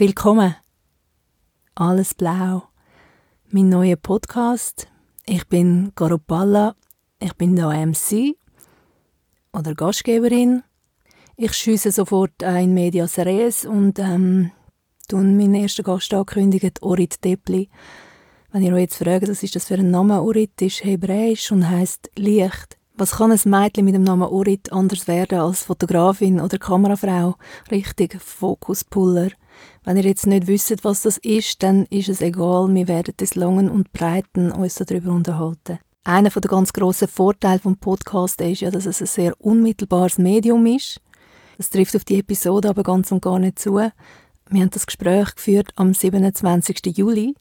Willkommen. Alles blau. Mein neuer Podcast. Ich bin Garopalla. Ich bin da MC oder Gastgeberin. Ich schiesse sofort ein Medias Res und ähm, tun meinen ersten Gast ankündigen, Orit Depli. Wenn ihr euch jetzt fragt, was ist das für ein Name, Orit ist hebräisch und heißt Licht. Was kann ein Mädchen mit dem Namen Orit anders werden als Fotografin oder Kamerafrau? Richtig, Fokuspuller. Wenn ihr jetzt nicht wisst, was das ist, dann ist es egal, wir werden des Langen und Breiten uns darüber unterhalten. Einer der ganz grossen Vorteile vom Podcast ist ja, dass es ein sehr unmittelbares Medium ist. Das trifft auf die Episode aber ganz und gar nicht zu. Wir haben das Gespräch geführt am 27. Juli.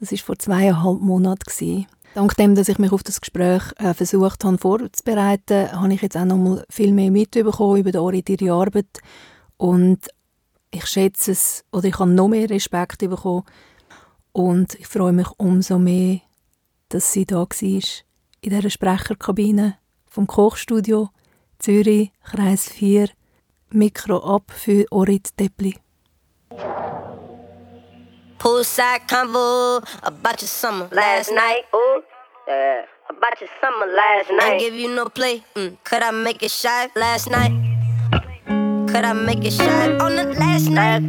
Das ist vor zweieinhalb Monaten. Dank dem, dass ich mich auf das Gespräch äh, versucht habe vorzubereiten, habe ich jetzt auch noch mal viel mehr mitbekommen über die Ori, ihre Arbeit. Und ich schätze es, oder ich habe noch mehr Respekt bekommen. Und ich freue mich umso mehr, dass sie da war, in dieser Sprecherkabine vom Kochstudio Zürich, Kreis 4, Mikro ab für Orit Deppli. Poolside convo about your summer last night. Ooh, yeah. About your summer last night. I give you no play. Mm. Could I make it shy last night? Could I make it shy on the last night?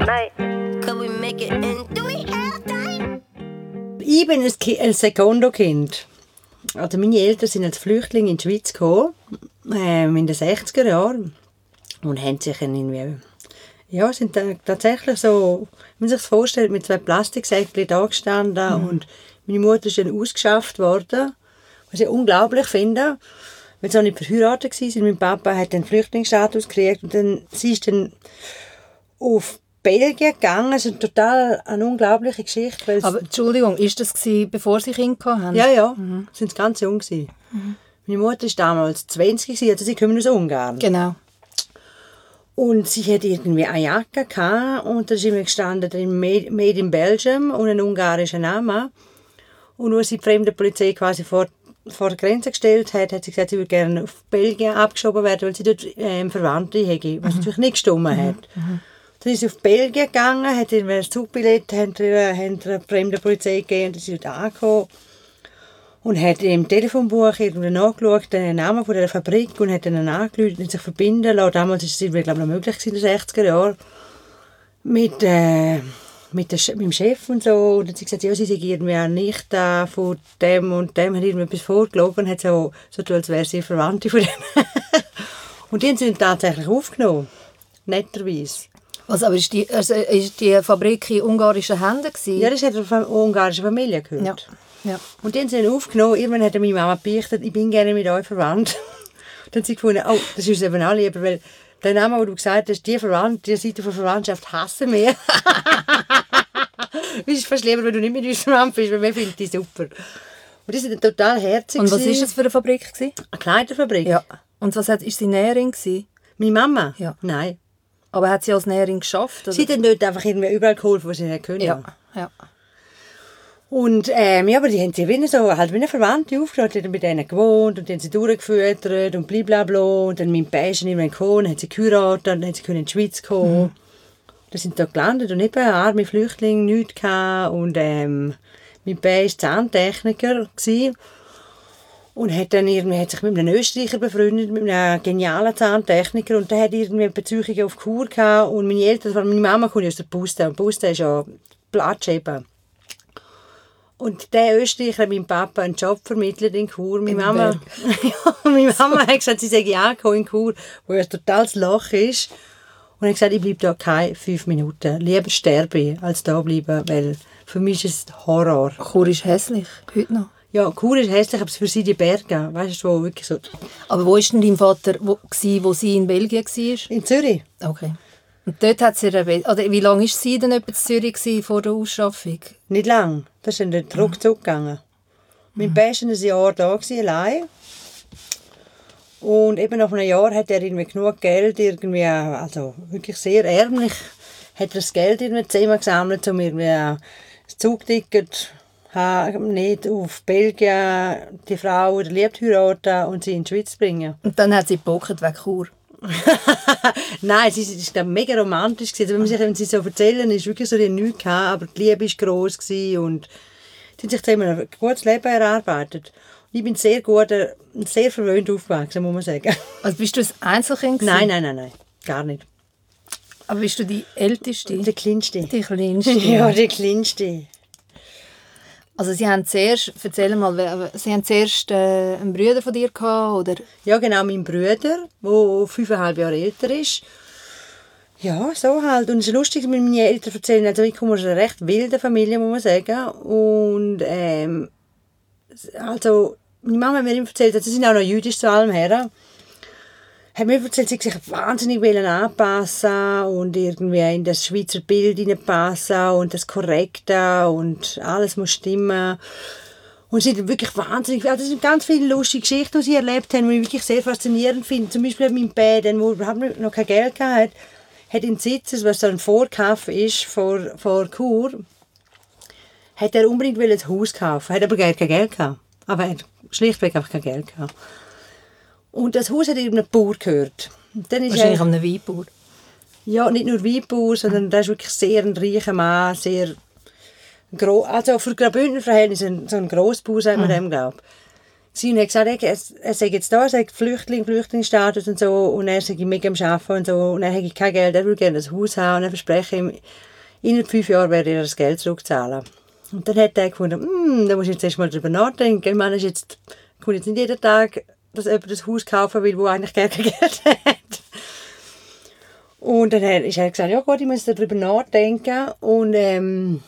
Could we make it in? Do we have time? Ich bin ein, ein Sekondo-Kind. Also meine Eltern sind als Flüchtlinge in die Schweiz gekommen, äh, in den 60er Jahren und haben sich irgendwie ja, sind tatsächlich so, wenn man sich das vorstellt, mit zwei Plastiksäckchen da gestanden mhm. und meine Mutter ist dann ausgeschafft worden, was ich unglaublich finde, sie auch nicht verheiratet war. Mein Papa hat den Flüchtlingsstatus gekriegt und dann, sie ist dann auf Belgien gegangen. Das ist total eine unglaubliche Geschichte. Aber Entschuldigung, ist das gewesen, bevor Sie Kinder hatten? Ja, ja, mhm. sind ganz jung Mhm. Meine Mutter war damals 20, also sie kommen aus Ungarn. Genau. Und sie hatte irgendwie eine Jacke gehabt, und da ist immer gestanden drin Made in Belgium und ein ungarischer Name. Und als sie die fremde Polizei quasi vor, vor die Grenze gestellt hat, hat sie gesagt, sie würde gerne auf Belgien abgeschoben werden, weil sie dort ähm, Verwandte hätte, was mhm. natürlich nicht gestimmt mhm. hat. Mhm. Dann ist sie auf Belgien gegangen, hat ihr ein Zugbillett, hat ihr, hat ihr fremde Polizei gegeben und ist dort angekommen und hat im Telefonbuch irgendwie nachgeschaut, den Namen von der Fabrik und hat dann angerufen und sich verbinden lassen. Damals war es glaube ich, noch möglich in den 60er Jahren. Mit, äh, mit, der, mit dem Chef und so. Und dann hat sie gesagt, ja, sie sei irgendwie nicht da von dem und dem, hat etwas vorgelogen und hat so, so tun, als wäre sie Verwandte von dem. und die haben sie tatsächlich aufgenommen. Netterweise. Also, aber ist die, also ist die Fabrik in ungarischen Händen? Gewesen? Ja, das hat eine ungarische Familie gehört. Ja. Ja. Und dann haben sie ihn aufgenommen. Irgendwann hat meine Mama beichtet, ich bin gerne mit euch verwandt. dann haben sie gefunden, oh, das ist eben auch lieber, weil der Name, den du gesagt hast, die die Seite von Verwandtschaft hassen wir. es ist fast lieber, wenn du nicht mit uns verwandt bist, weil wir finden die super. Und die sind total herzig. Und was war das für eine Fabrik? Gewesen? Eine Kleiderfabrik. Ja. Und was hat, ist sie Näherin? Gewesen? Meine Mama? Ja. Nein. Aber hat sie als Näherin geschafft? Oder? Sie hat dort einfach irgendwie überall geholfen, wo sie nicht können. Ja. ja. Und ähm, ja, aber die haben sie wie so, halt wie eine Verwandte aufgeschaut, die haben mit denen gewohnt und die haben sie durchgefüttert und blablabla. Und dann mein Pärchen irgendwann gekommen, haben sie geheiratet, dann haben sie in die Schweiz kommen. Mhm. Dann sind sie da gelandet und eben arme Flüchtlinge, nichts gehabt. Und ähm, mein Pär war Zahntechniker. Gewesen. Und hat dann irgendwie, hat sich mit einem Österreicher befreundet, mit einem genialen Zahntechniker. Und der hat irgendwie Beziehungen auf Kur gehabt. Und meine Eltern, meine Mama kommt aus der Puste. Und Puste ist ja Platsch eben. Und der Österreicher meinem Papa einen Job vermittelt in Chur. Meine Mama, ja, meine Mama hat gesagt, sie sei angekommen in Chur, wo ein totales Loch ist. Und hat gesagt, ich bleibe da keine fünf Minuten. Lieber sterbe ich, als da bleiben, weil für mich ist es Horror. Chur ist hässlich, heute noch. Ja, Chur ist hässlich, aber für sie die Berge, weißt du, wo wirklich so... Aber wo war denn dein Vater, wo, wo sie in Belgien war? In Zürich. Okay. Und dort hat sie oder wie lange war sie denn etwa in Zürich vor der Ausschaffung? Nicht lang. Das ist dann ruckzuck gegangen. Mhm. Mein Bär war ein Jahr da, allein. Und eben nach einem Jahr hat er irgendwie genug Geld, irgendwie, also wirklich sehr ärmlich, hat er das Geld irgendwie zusammengesammelt, um irgendwie ein Zugticket nicht auf Belgien die Frau oder liebt heiraten und sie in die Schweiz bringen. Und dann hat sie gebocket wegen Chur? Nein, es ist, es ist glaub, mega romantisch. Gewesen. Also, wenn, man sich, wenn sie so erzählen, ist wirklich so, die nichts gehabt, aber die Liebe war gross gewesen und die haben sich zusammen ein gutes Leben erarbeitet. Ich bin sehr gut, äh, sehr verwöhnt aufgewachsen, muss man sagen. Also bist du ein Einzelkind? gewesen? Nein, nein, nein, nein, gar nicht. Aber bist du die Älteste? Der Kleinste. Die Kleinste? Ja, der Kleinste. Also sie haben zuerst, erzähl mal, sie haben zuerst äh, einen Bruder von dir gehabt, oder? Ja, genau, mein Bruder, der fünfeinhalb Jahre älter ist. Ja, so halt. Und es ist lustig, wenn meine Eltern erzählen, also ich komme aus einer recht wilden Familie, muss man sagen. Und ähm, also, meine Mama hat mir immer erzählt, sie sind auch noch jüdisch zu allem her. Hat mir erzählt, sie sich wahnsinnig wollen anpassen und irgendwie in das Schweizer Bild hineinpassen und das Korrekte und alles muss stimmen. Und sie sind wirklich wahnsinnig, also es sind ganz viele lustige Geschichten, die sie erlebt haben, die ich wirklich sehr faszinierend finde. Zum Beispiel mein Bär, der wo überhaupt noch kein Geld hatte, hat in Sitzes, was so ein Vorkauf ist vor, vor Chur, hat er unbedingt ein Haus kaufen, hat aber gar kein Geld gehabt. Aber er hat schlichtweg einfach kein Geld gehabt. Und das Haus hat einem Bauer gehört. Und Dann ist Wahrscheinlich er, einem Weinbauer. ja, nicht nur Weinbauer, sondern der ist wirklich sehr ein reicher Mann, sehr gro also für Graubündner Verhältnisse ein- so ein Grossbauer, sagt man dem, glaube Sie hat gesagt, er, er sei jetzt da, er sei Flüchtling, Flüchtlingsstatus und so, und er sei mega am Arbeiten und so, und er hätte kein Geld, er würde gerne ein Haus haben, und er verspreche ihm, in fünf Jahren werde er das Geld zurückzahlen. Und dann hat er gefunden, hm, da muss ich jetzt erst mal drüber nachdenken. Ich meine, ist jetzt, kommt jetzt nicht jeden Tag, dass jemand das Haus kaufen will, wo eigentlich gar kein Geld hat. Und dann hat- er gesagt, ja gut, ich muss darüber nachdenken. Und ähm,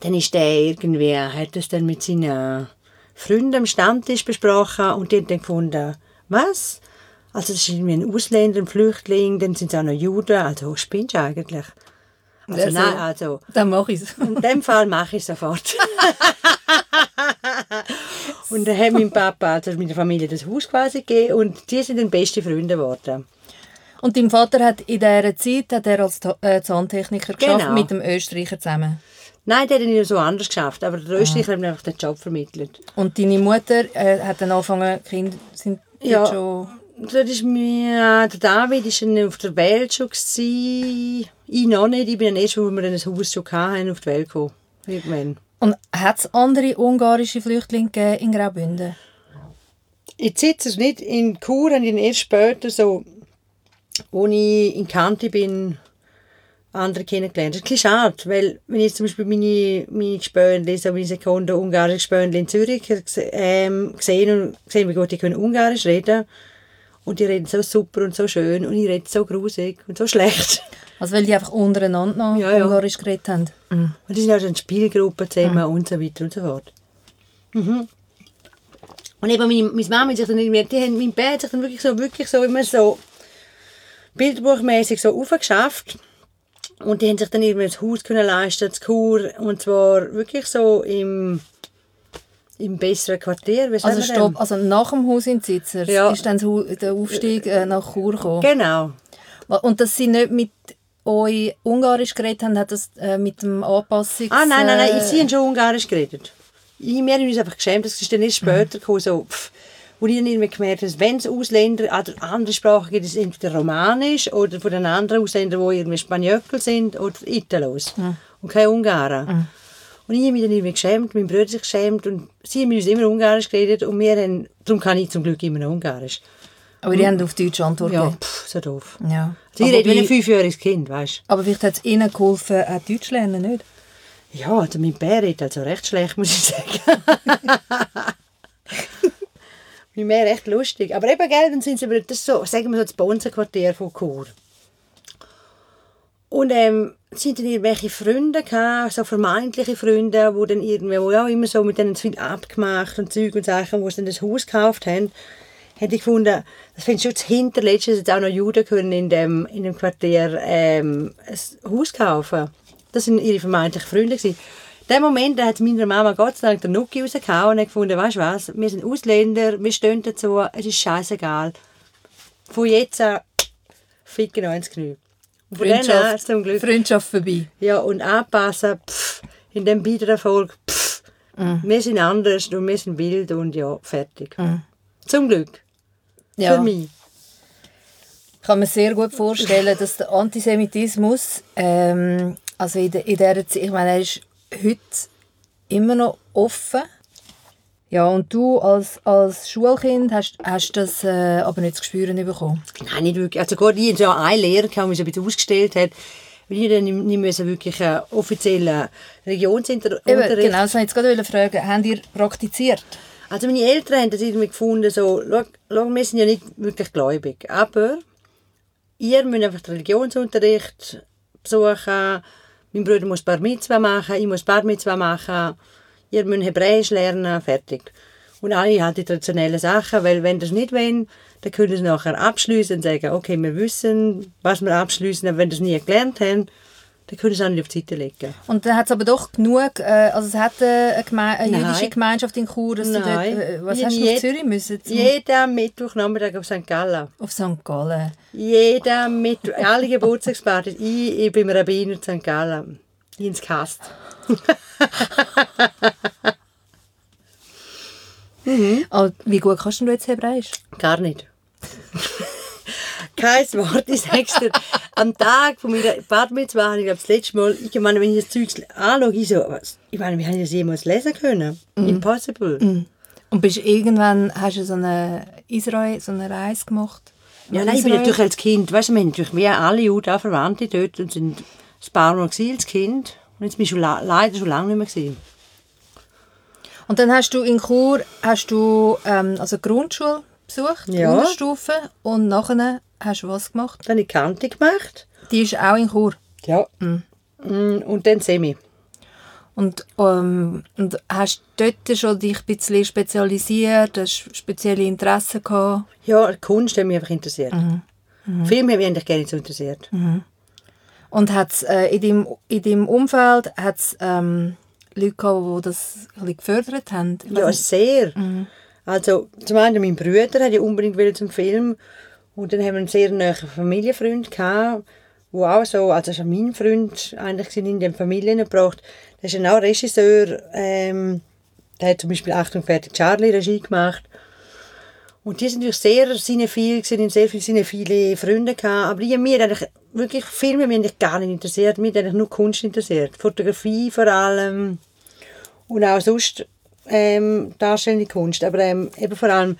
dann ist der irgendwie, hat das dann mit seinen Freunden am Stammtisch besprochen und die haben dann gefunden, was? Also das ist irgendwie ein Ausländer, ein Flüchtling, dann sind es auch noch Juden, also spinnst du eigentlich? Also Also- nein, also Dann mache ich es. in dem Fall mache ich sofort. und dann hat mein Papa, also meine Familie, das Haus quasi gegeben und die sind dann beste Freunde geworden. Und dein Vater hat in dieser Zeit hat er als äh, Zahntechniker geschafft Genau. mit dem Österreicher zusammen. Nein, der hat ihn so anders geschafft, aber der Österreicher hat mir einfach den Job vermittelt. Und deine Mutter äh, hat dann angefangen, Kinder sind Ja. schon... Das ist mir, der David war auf der Welt schon. Gewesen. Ich noch nicht. Ich bin erst, als wir ein Haus schon hatten, auf die Welt gekommen. Irgendwann. Und hat es andere ungarische Flüchtlinge gegeben in Graubünden? Ich sitze es nicht. In Chur ich ihn erst später, so, als ich in Kante bin, andere kennengelernt. Das ist ein schade, weil wenn ich zum Beispiel meine, meine Gespönli, so meine Sekunde ungarische Gespönli in Zürich ähm, gesehen und gesehen, wie gut die können Ungarisch reden. Und die reden so super und so schön und ich rede so grusig und so schlecht. Also weil die einfach untereinander noch Ja, ja. ungarisch geredet haben? Und die sind auch in Spielgruppen zusammen und so weiter und so fort. Mhm. Und eben meine, meine Mama hat sich dann irgendwie, die haben, mein Bär hat sich dann wirklich so, wirklich so immer so bildbuchmäßig so aufgeschafft. Und die haben sich dann irgendwie ein Haus können leisten, das Kur, und zwar wirklich so im, im besseren Quartier, sagen Also stopp, also nach dem Haus in Zitzers Ja. ist dann das der Aufstieg äh, nach Chur gekommen. Genau. Und dass sie nicht mit euch Ungarisch geredet haben, hat das äh, mit dem Anpassungs... Ah, nein, nein, nein, äh, sie haben schon Ungarisch geredet. Ich, wir haben uns einfach geschämt, das ist dann erst später gekommen, so, pff, wo ich dann irgendwie gemerkt habe, wenn es Ausländer oder andere Sprachen gibt, es entweder Romanisch oder von den anderen Ausländern, die irgendwie Spanjöckel sind oder Italos und keine Ungarn. Und ich habe mich dann irgendwie geschämt, mein Bruder sich geschämt und sie haben uns immer Ungarisch geredet und wir haben, darum kann ich zum Glück immer noch Ungarisch. Aber die haben auf Deutsch Antwort Ja, pff, so doof. Ja. Sie Aber, redet wie ein fünfjähriges Kind, weißt aber vielleicht hat es ihnen geholfen, auch Deutsch lernen, nicht? Ja, also mein Bär redet also recht schlecht, muss ich sagen. mein Bär recht lustig. Aber eben, gell, dann sind sie, das so, sagen wir so, das Bonsenquartier von Chur. Und ähm, sind dann irgendwelche Freunde gehabt, so vermeintliche Freunde, die dann irgendwie, wo ja immer so mit denen viel abgemacht und Zeug und Sachen, wo sie dann das Haus gekauft haben, hätte ich gefunden, das finde ich schon das Hinterletzte, dass jetzt auch noch Juden können in dem, in dem Quartier ähm, ein Haus kaufen. Das sind ihre vermeintlichen Freunde gewesen. In dem Moment da hat meiner Mama Gott sei Dank den Nuki rausgehauen und hat gefunden, weißt du was, wir sind Ausländer, wir stehen dazu, es ist scheißegal. Von jetzt an ficken wir ins Knie. Und von dann an zum Glück. Freundschaft vorbei. Ja, und anpassen, pff, in dem Bietererfolg, pff, wir sind anders und wir sind wild und ja, fertig. Zum Glück. Ja. Für mich. kann mir sehr gut vorstellen, dass der Antisemitismus, ähm, also in, der, in dieser Zeit, ich meine, er ist heute immer noch offen. Ja, und du als, als Schulkind hast, hast das äh, aber nicht zu spüren bekommen. Nein, nicht wirklich. Also gut, ich hatte ja einen Lehrer, der mich ein bisschen ausgestellt hat, weil ich dann nicht, nicht müssen wirklich einen offiziellen Religionsunterricht... Eben, genau, das wollte ich jetzt gerade fragen. Habt ihr praktiziert? Also meine Eltern haben das irgendwie gefunden, so, schau, wir sind ja nicht wirklich gläubig, aber ihr müsst einfach den Religionsunterricht besuchen, mein Bruder muss Bar Mitzvah machen, ich muss Bar Mitzvah machen, ihr müsst Hebräisch lernen, fertig. Und alle halt die traditionellen Sachen, weil wenn das nicht wollen, dann können sie nachher abschließen und sagen, okay, wir wissen, was wir abschließen, aber wenn das nie gelernt haben, dann können sie auch nicht auf die Seite legen. Und dann hat es aber doch genug, äh, also es hat eine, Geme eine Nein. jüdische Gemeinschaft in Chur, dass du dort, Nein. äh, was hast du je- auf Zürich müssen? Zum, Jeden Mittwochnachmittag auf St. Gallen. auf St. Gallen. Jeden Mittwoch, alle Geburtstagspartys. Ich, ich bin Rabbiner zu St. Gallen. Ins Kast. Oh, wie gut kannst du jetzt Hebräisch? Gar nicht. Kein Wort, sag's dir. Am Tag von meiner Bar Mitzvah habe ich glaub, das letzte Mal, ich meine, wenn ich das Zeug anschaue, ich so, was, ich meine, wir haben das jemals lesen können. Impossible. Und bist irgendwann, hast du so eine Israel, so eine Reise gemacht? Ja, nein, ich bin natürlich als Kind, weißt du, wir haben natürlich wie alle Juden auch Verwandte dort und sind ein paar Mal gewesen als Kind. Und jetzt bin ich schon leider schon lange nicht mehr gewesen. Und dann hast du in Chur hast du, ähm, also Grundschule besucht, Ja. Unterstufe, und nachher hast du was gemacht? Dann habe ich Kante gemacht. Die ist auch in Chur. Ja. Mm, Und dann Semi. Und, ähm, und hast dort schon dich ein bisschen spezialisiert, hast spezielle Interessen gehabt? Ja, Kunst hat mich einfach interessiert. Film hat mich eigentlich gar nicht so interessiert. Und hat's, äh, in, deinem, in deinem Umfeld hat es ähm, Leute gehabt, die das ein bisschen gefördert haben? Ja, nicht. sehr. Also, zum einen mein Bruder hat ja unbedingt zum Film und dann haben wir einen sehr nahen Familienfreund gehabt, wo auch so, also war mein Freund eigentlich in den Familien gebracht. Der ist ja auch Regisseur, ähm, der hat zum Beispiel Achtung fertig Charlie Regie gemacht. Und die sind natürlich sehr cinephil, gewesen, sehr viele cinephile Freunde gehabt. Aber ich, mir eigentlich wirklich Filme mich eigentlich gar nicht interessiert. Mich eigentlich nur Kunst interessiert. Fotografie vor allem. Und auch sonst ähm, darstellende Kunst. Aber ähm, eben vor allem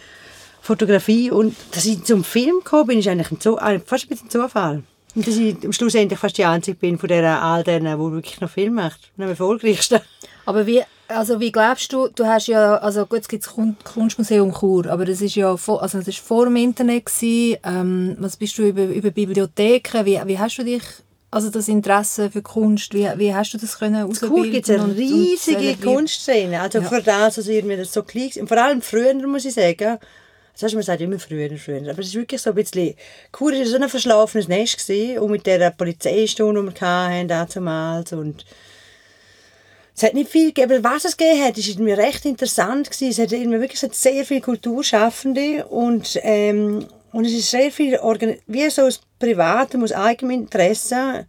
Fotografie. Und dass ich zum Film gekommen bin, ist eigentlich ein Zu äh, fast ein bisschen Zufall. Und dass ich am Schluss endlich fast die Einzige bin von der, all denen, die wirklich noch Film macht. Und am erfolgreichsten. Aber wie, also wie glaubst du, du hast ja, also gut, es gibt das Kun- Kunstmuseum Chur, aber das ist ja vor, also das ist vor dem Internet gewesen. Ähm, was bist du über, über Bibliotheken? Wie, wie hast du dich, also das Interesse für Kunst, wie, wie hast du das können Cool gibt es eine riesige? Kunstszene. Also für das, also irgendwie das so klein. Und vor allem früher, muss ich sagen, das heißt, man sagt immer früher, früher. Aber es ist wirklich so ein bisschen, Chur war so ein verschlafenes Nest gewesen, und mit der Polizeistunde, die wir hatten, damals und es hat nicht viel gegeben, aber was es gegeben hat, ist irgendwie recht interessant gewesen. Es hat irgendwie wirklich sehr viele Kulturschaffende und, ähm, und es ist sehr viel, Organ wie so aus privatem, aus eigenem Interesse,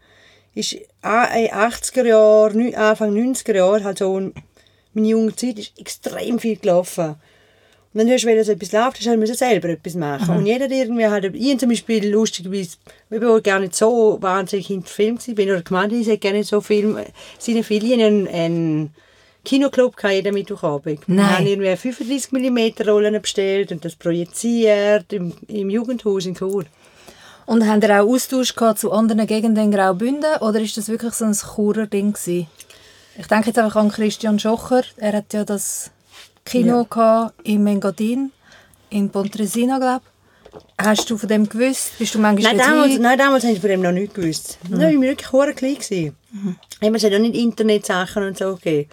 ist a- in 80er Jahren, Anfang 90er Jahre, halt so in meine junge Zeit, ist extrem viel gelaufen. Und dann hörst du, wenn so etwas läuft, hast du halt selber etwas machen. Und jeder hat irgendwie halt, ich zum Beispiel lustigerweise, ich war gar nicht so wahnsinnig in den Film gewesen, bin oder gemeint, ich hätte gerne so Film, seine Filien einen, einen Kinoclub gehabt, jeden Mittwochabend. Nein. haben irgendwie 35 mm Rollen bestellt und das projiziert im, im Jugendhaus in Chur. Und haben ihr auch Austausch gehabt zu anderen Gegenden in Graubünden oder ist das wirklich so ein Churer Ding gewesen? Ich denke jetzt einfach an Christian Schocher. Er hat ja das Kino gehabt in Engadin, in Pontresina, glaube ich. Hast du von dem gewusst? Bist du manchmal Nein, damals, hin? nein, damals habe ich von dem noch nichts gewusst. Mhm. Nein, ich war wirklich hure klein. Mhm. Es hat ja nicht Internetsachen und so gegeben.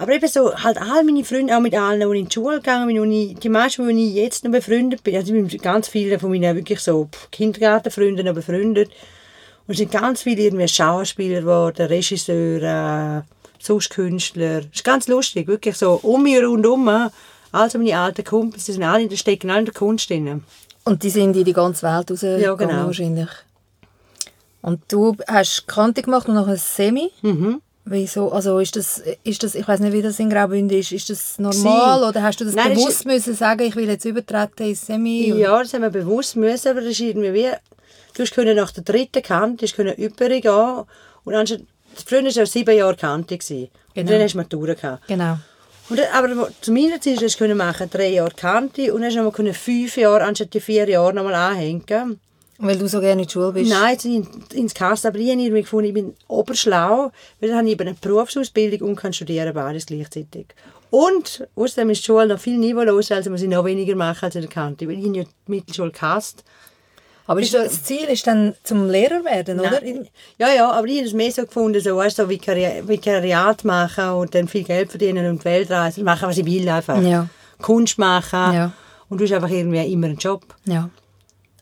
Aber eben so, halt all meine Freunde, auch mit allen, die in die Schule gegangen bin, ich, die meisten, mit denen ich jetzt noch befreundet bin, also ich bin mit ganz vielen von meinen wirklich so Kindergartenfreunden noch befreundet. Und es sind ganz viele irgendwie Schauspieler geworden, Regisseure, sonst Künstler. Es ist ganz lustig, wirklich so um mich rundum. Also meine alten Kumpels, die sind alle, die stecken alle in der Kunst drin. Und die sind in die ganze Welt rausgegangen Ja, genau. wahrscheinlich. Und du hast Kante gemacht und noch ein Semi. Mhm. Wieso? Also ist das, ist das, ich weiß nicht, wie das in Graubünden ist. Ist das normal Sie- oder hast du das Nein, bewusst müssen sagen, ich will jetzt übertreten ins Semi? oder- Ja, das haben wir bewusst müssen, aber das ist irgendwie wie, Du hast können nach der dritten Kante können übergehen und anstatt, früher war es ja sieben Jahre Kante. Gewesen. Und Genau. dann hast du Matura gehabt. Genau. Und, dann- aber zu meiner Zeit hast du können machen drei Jahre Kante und dann hast du fünf Jahre anstatt die vier Jahre noch mal anhängen. Weil du so gerne in die Schule bist. Nein, jetzt in, ins ich habe irgendwie gefunden, ich bin oberschlau, weil dann habe ich eben eine Berufsausbildung und kann studieren beides gleichzeitig. Und außerdem ist die Schule noch viel niveauloser, also muss ich noch weniger machen als in der Kante, weil ich ja die Mittelschule gehasst. Aber ist das Ziel ist dann zum Lehrer werden, oder? Nein. Ja, ja, aber ich habe es mehr so gefunden, so, weißt, so Vikari Vikariat machen und dann viel Geld verdienen und die Welt reisen, machen, was ich will einfach. Ja. Kunst machen Ja. und du hast einfach irgendwie immer einen Job. Ja.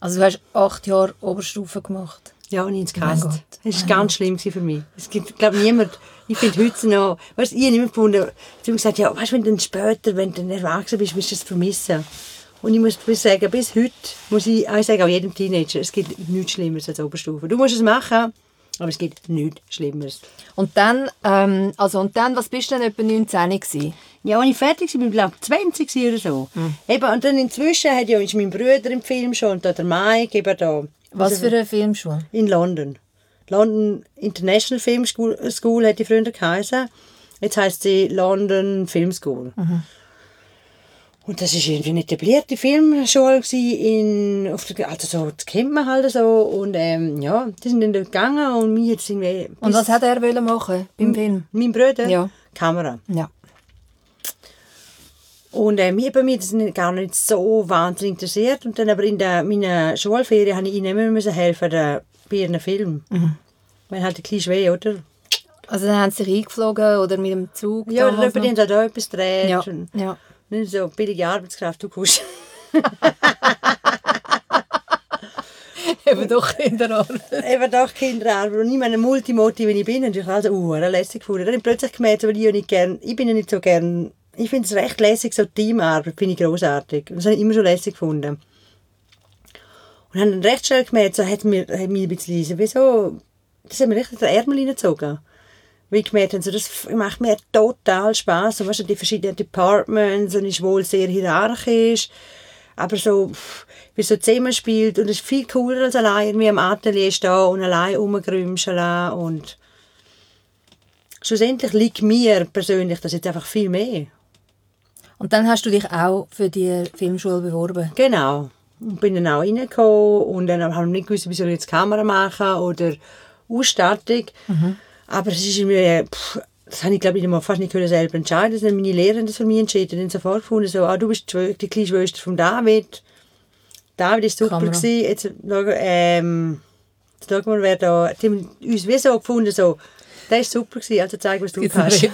Also du hast acht Jahre Oberstufe gemacht. Ja, und ins. Gott. Das war ganz schlimm für mich. Es gibt, glaube niemand, ich finde heute noch, weißt, ich habe immer gefunden, sie haben gesagt, ja, weißt, wenn du dann später, wenn du dann erwachsen bist, wirst du das vermissen. Und ich muss bis sagen, bis heute muss ich auch sagen, auch jedem Teenager, es gibt nichts Schlimmeres als Oberstufe. Du musst es machen, aber es gibt nichts Schlimmeres. Und dann, ähm, also und dann, was bist du denn etwa 19 gewesen? Ja, als ich fertig war, bin ich glaube 20 gewesen oder so. Eben, und dann inzwischen hat ja ist mein Bruder im Film schon und da der Mike eben da. Was für eine Filmschule? In London. London International Film School, School hat die früher geheißen. Jetzt heisst sie London Film School. Und das war irgendwie eine etablierte Filmschule in, auf der, also so, das kennt man halt so. Und ähm, ja, die sind dann dort gegangen und mir jetzt irgendwie... Und was hat er wollen machen beim Film? Mein Bruder? Ja. Kamera. Ja. Und äh, mir, bei mir das gar nicht so wahnsinnig interessiert. Und dann aber in der, meiner Schulferien habe ich ihnen müssen helfen der, bei ihren Film. Mhm. Weil halt ein bisschen schwer, oder? Also dann haben sie sich eingeflogen oder mit dem Zug? Ja, oder noch? hat da etwas gedreht. Ja, ja. Nicht so billige Arbeitskraft, du kommst. Eben doch Kinderarbeit. Eben doch Kinderarbeit. Und ich meine, Multimoti, wenn ich bin, und ich also uh, lässig gefunden. Dann habe ich plötzlich gemerkt, weil ich ja nicht gern, ich bin ja nicht so gern, ich finde es recht lässig, so Teamarbeit, finde ich großartig. Das habe ich immer so lässig gefunden. Und habe dann recht schnell gemerkt, so hat mir, hat mir ein bisschen, so, wieso, das hat mir richtig den Ärmel reingezogen. Habe, so, das macht mir total Spass. Und weißt du, die verschiedenen Departments und ist wohl sehr hierarchisch. Aber so, wie so zusammenspielt. Und es ist viel cooler als allein irgendwie am Atelier stehen und allein rumgrümscheln. Und schlussendlich liegt mir persönlich das jetzt einfach viel mehr. Und dann hast du dich auch für die Filmschule beworben. Genau. Und bin dann auch reingekommen und dann habe ich nicht gewusst, wie soll ich jetzt Kamera machen oder Ausstattung. Aber es ist mir, pff, das habe ich glaube ich fast nicht können selber entscheiden. Das haben meine Lehrer das für mich entschieden. Dann sofort gefunden, so, ah, du bist die die kleine Schwester von David. David ist super Kamera. gewesen. Jetzt, ähm, jetzt schauen wir, wer da, die haben uns wie so gefunden, so, der ist super gewesen, also zeig, was du kannst.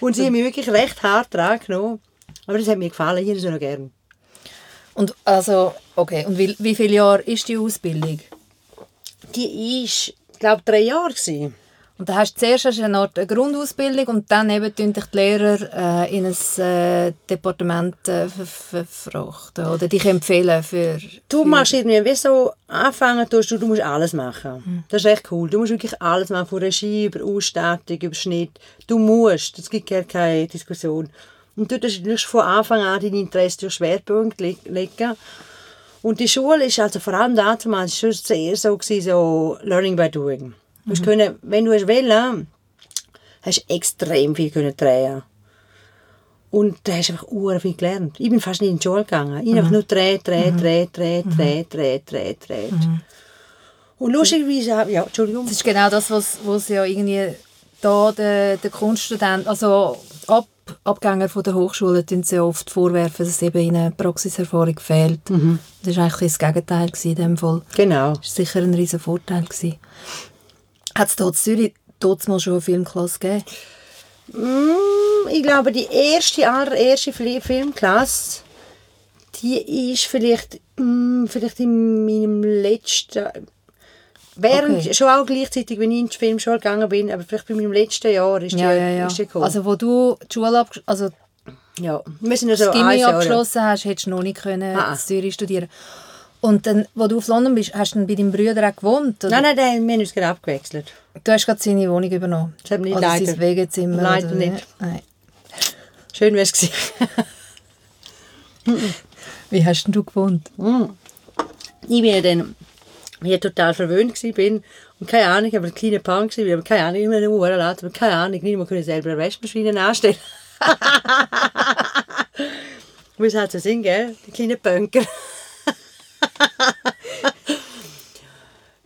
Und sie haben mich wirklich recht hart dran genommen. Aber das hat mir gefallen, ich habe es noch gerne. Und also, okay. Und wie, wie viele Jahre ist die Ausbildung? Die ist, glaube drei Jahre gewesen. Und da hast du zuerst eine Art Grundausbildung und dann eben tun dich die Lehrer äh, in ein äh, Departement äh, ver- ver- verfrachten oder dich empfehlen für... Du machst irgendwie, wie so anfangen tust du, du musst alles machen. Das ist echt cool. Du musst wirklich alles machen, von Regie über Ausstattung, über Schnitt. Du musst, es gibt gar keine Diskussion. Und du musst von Anfang an deine Interessen durch Schwerpunkt le- legen. Und die Schule ist also vor allem damals schon sehr so, gewesen, so Learning by Doing. Du hast können, wenn du es wollen, hast du extrem viel können drehen. Und da hast du einfach ur viel gelernt. Ich bin fast nicht in die Schule gegangen. Ich habe einfach nur dreht, dreht, dreht, dreht, dreht, dreht, dreht, dreht. Und lustigerweise, ja, Entschuldigung. Das ist genau das, was, was ja irgendwie da der, der Kunststudent, also Abgänger von der Hochschule, tun sie oft vorwerfen, dass eben ihnen Praxiserfahrung fehlt. Das war eigentlich das Gegenteil in dem Fall. Genau. Das war sicher ein riesen Vorteil. Hat es hier in Zürich dort mal schon eine Filmklasse gegeben? Mm, ich glaube, die erste, allererste Fil- Filmklasse, die ist vielleicht, mm, vielleicht in meinem letzten, während, Okay. schon auch gleichzeitig, wenn ich in die Filmschule gegangen bin, aber vielleicht bei meinem letzten Jahr ist die, Ja, ja, ja. Ist die gekommen. Also wo du die Schule also ja. Wir sind ja so Gimmi Jahr, ja. abgeschlossen hast, hättest du noch nicht können Ah. in Zürich studieren Und dann, wo du auf London bist, hast du dann bei deinem Bruder auch gewohnt? Oder? Nein, nein, nein, wir haben uns gerade abgewechselt. Du hast gerade seine Wohnung übernommen? Das hat nicht also leider. sein Wegezimmer? Leider oder nicht. Nein. Schön wäre es gewesen. Wie hast denn du gewohnt? ich bin ja dann ich total verwöhnt bin und keine Ahnung, ich habe ein kleiner Punk gewesen, aber keine Ahnung, immer eine Uhr laut, aber keine Ahnung, mehr können selber eine Waschmaschine anstellen. Es halt so sind, gell? Die kleinen Punker.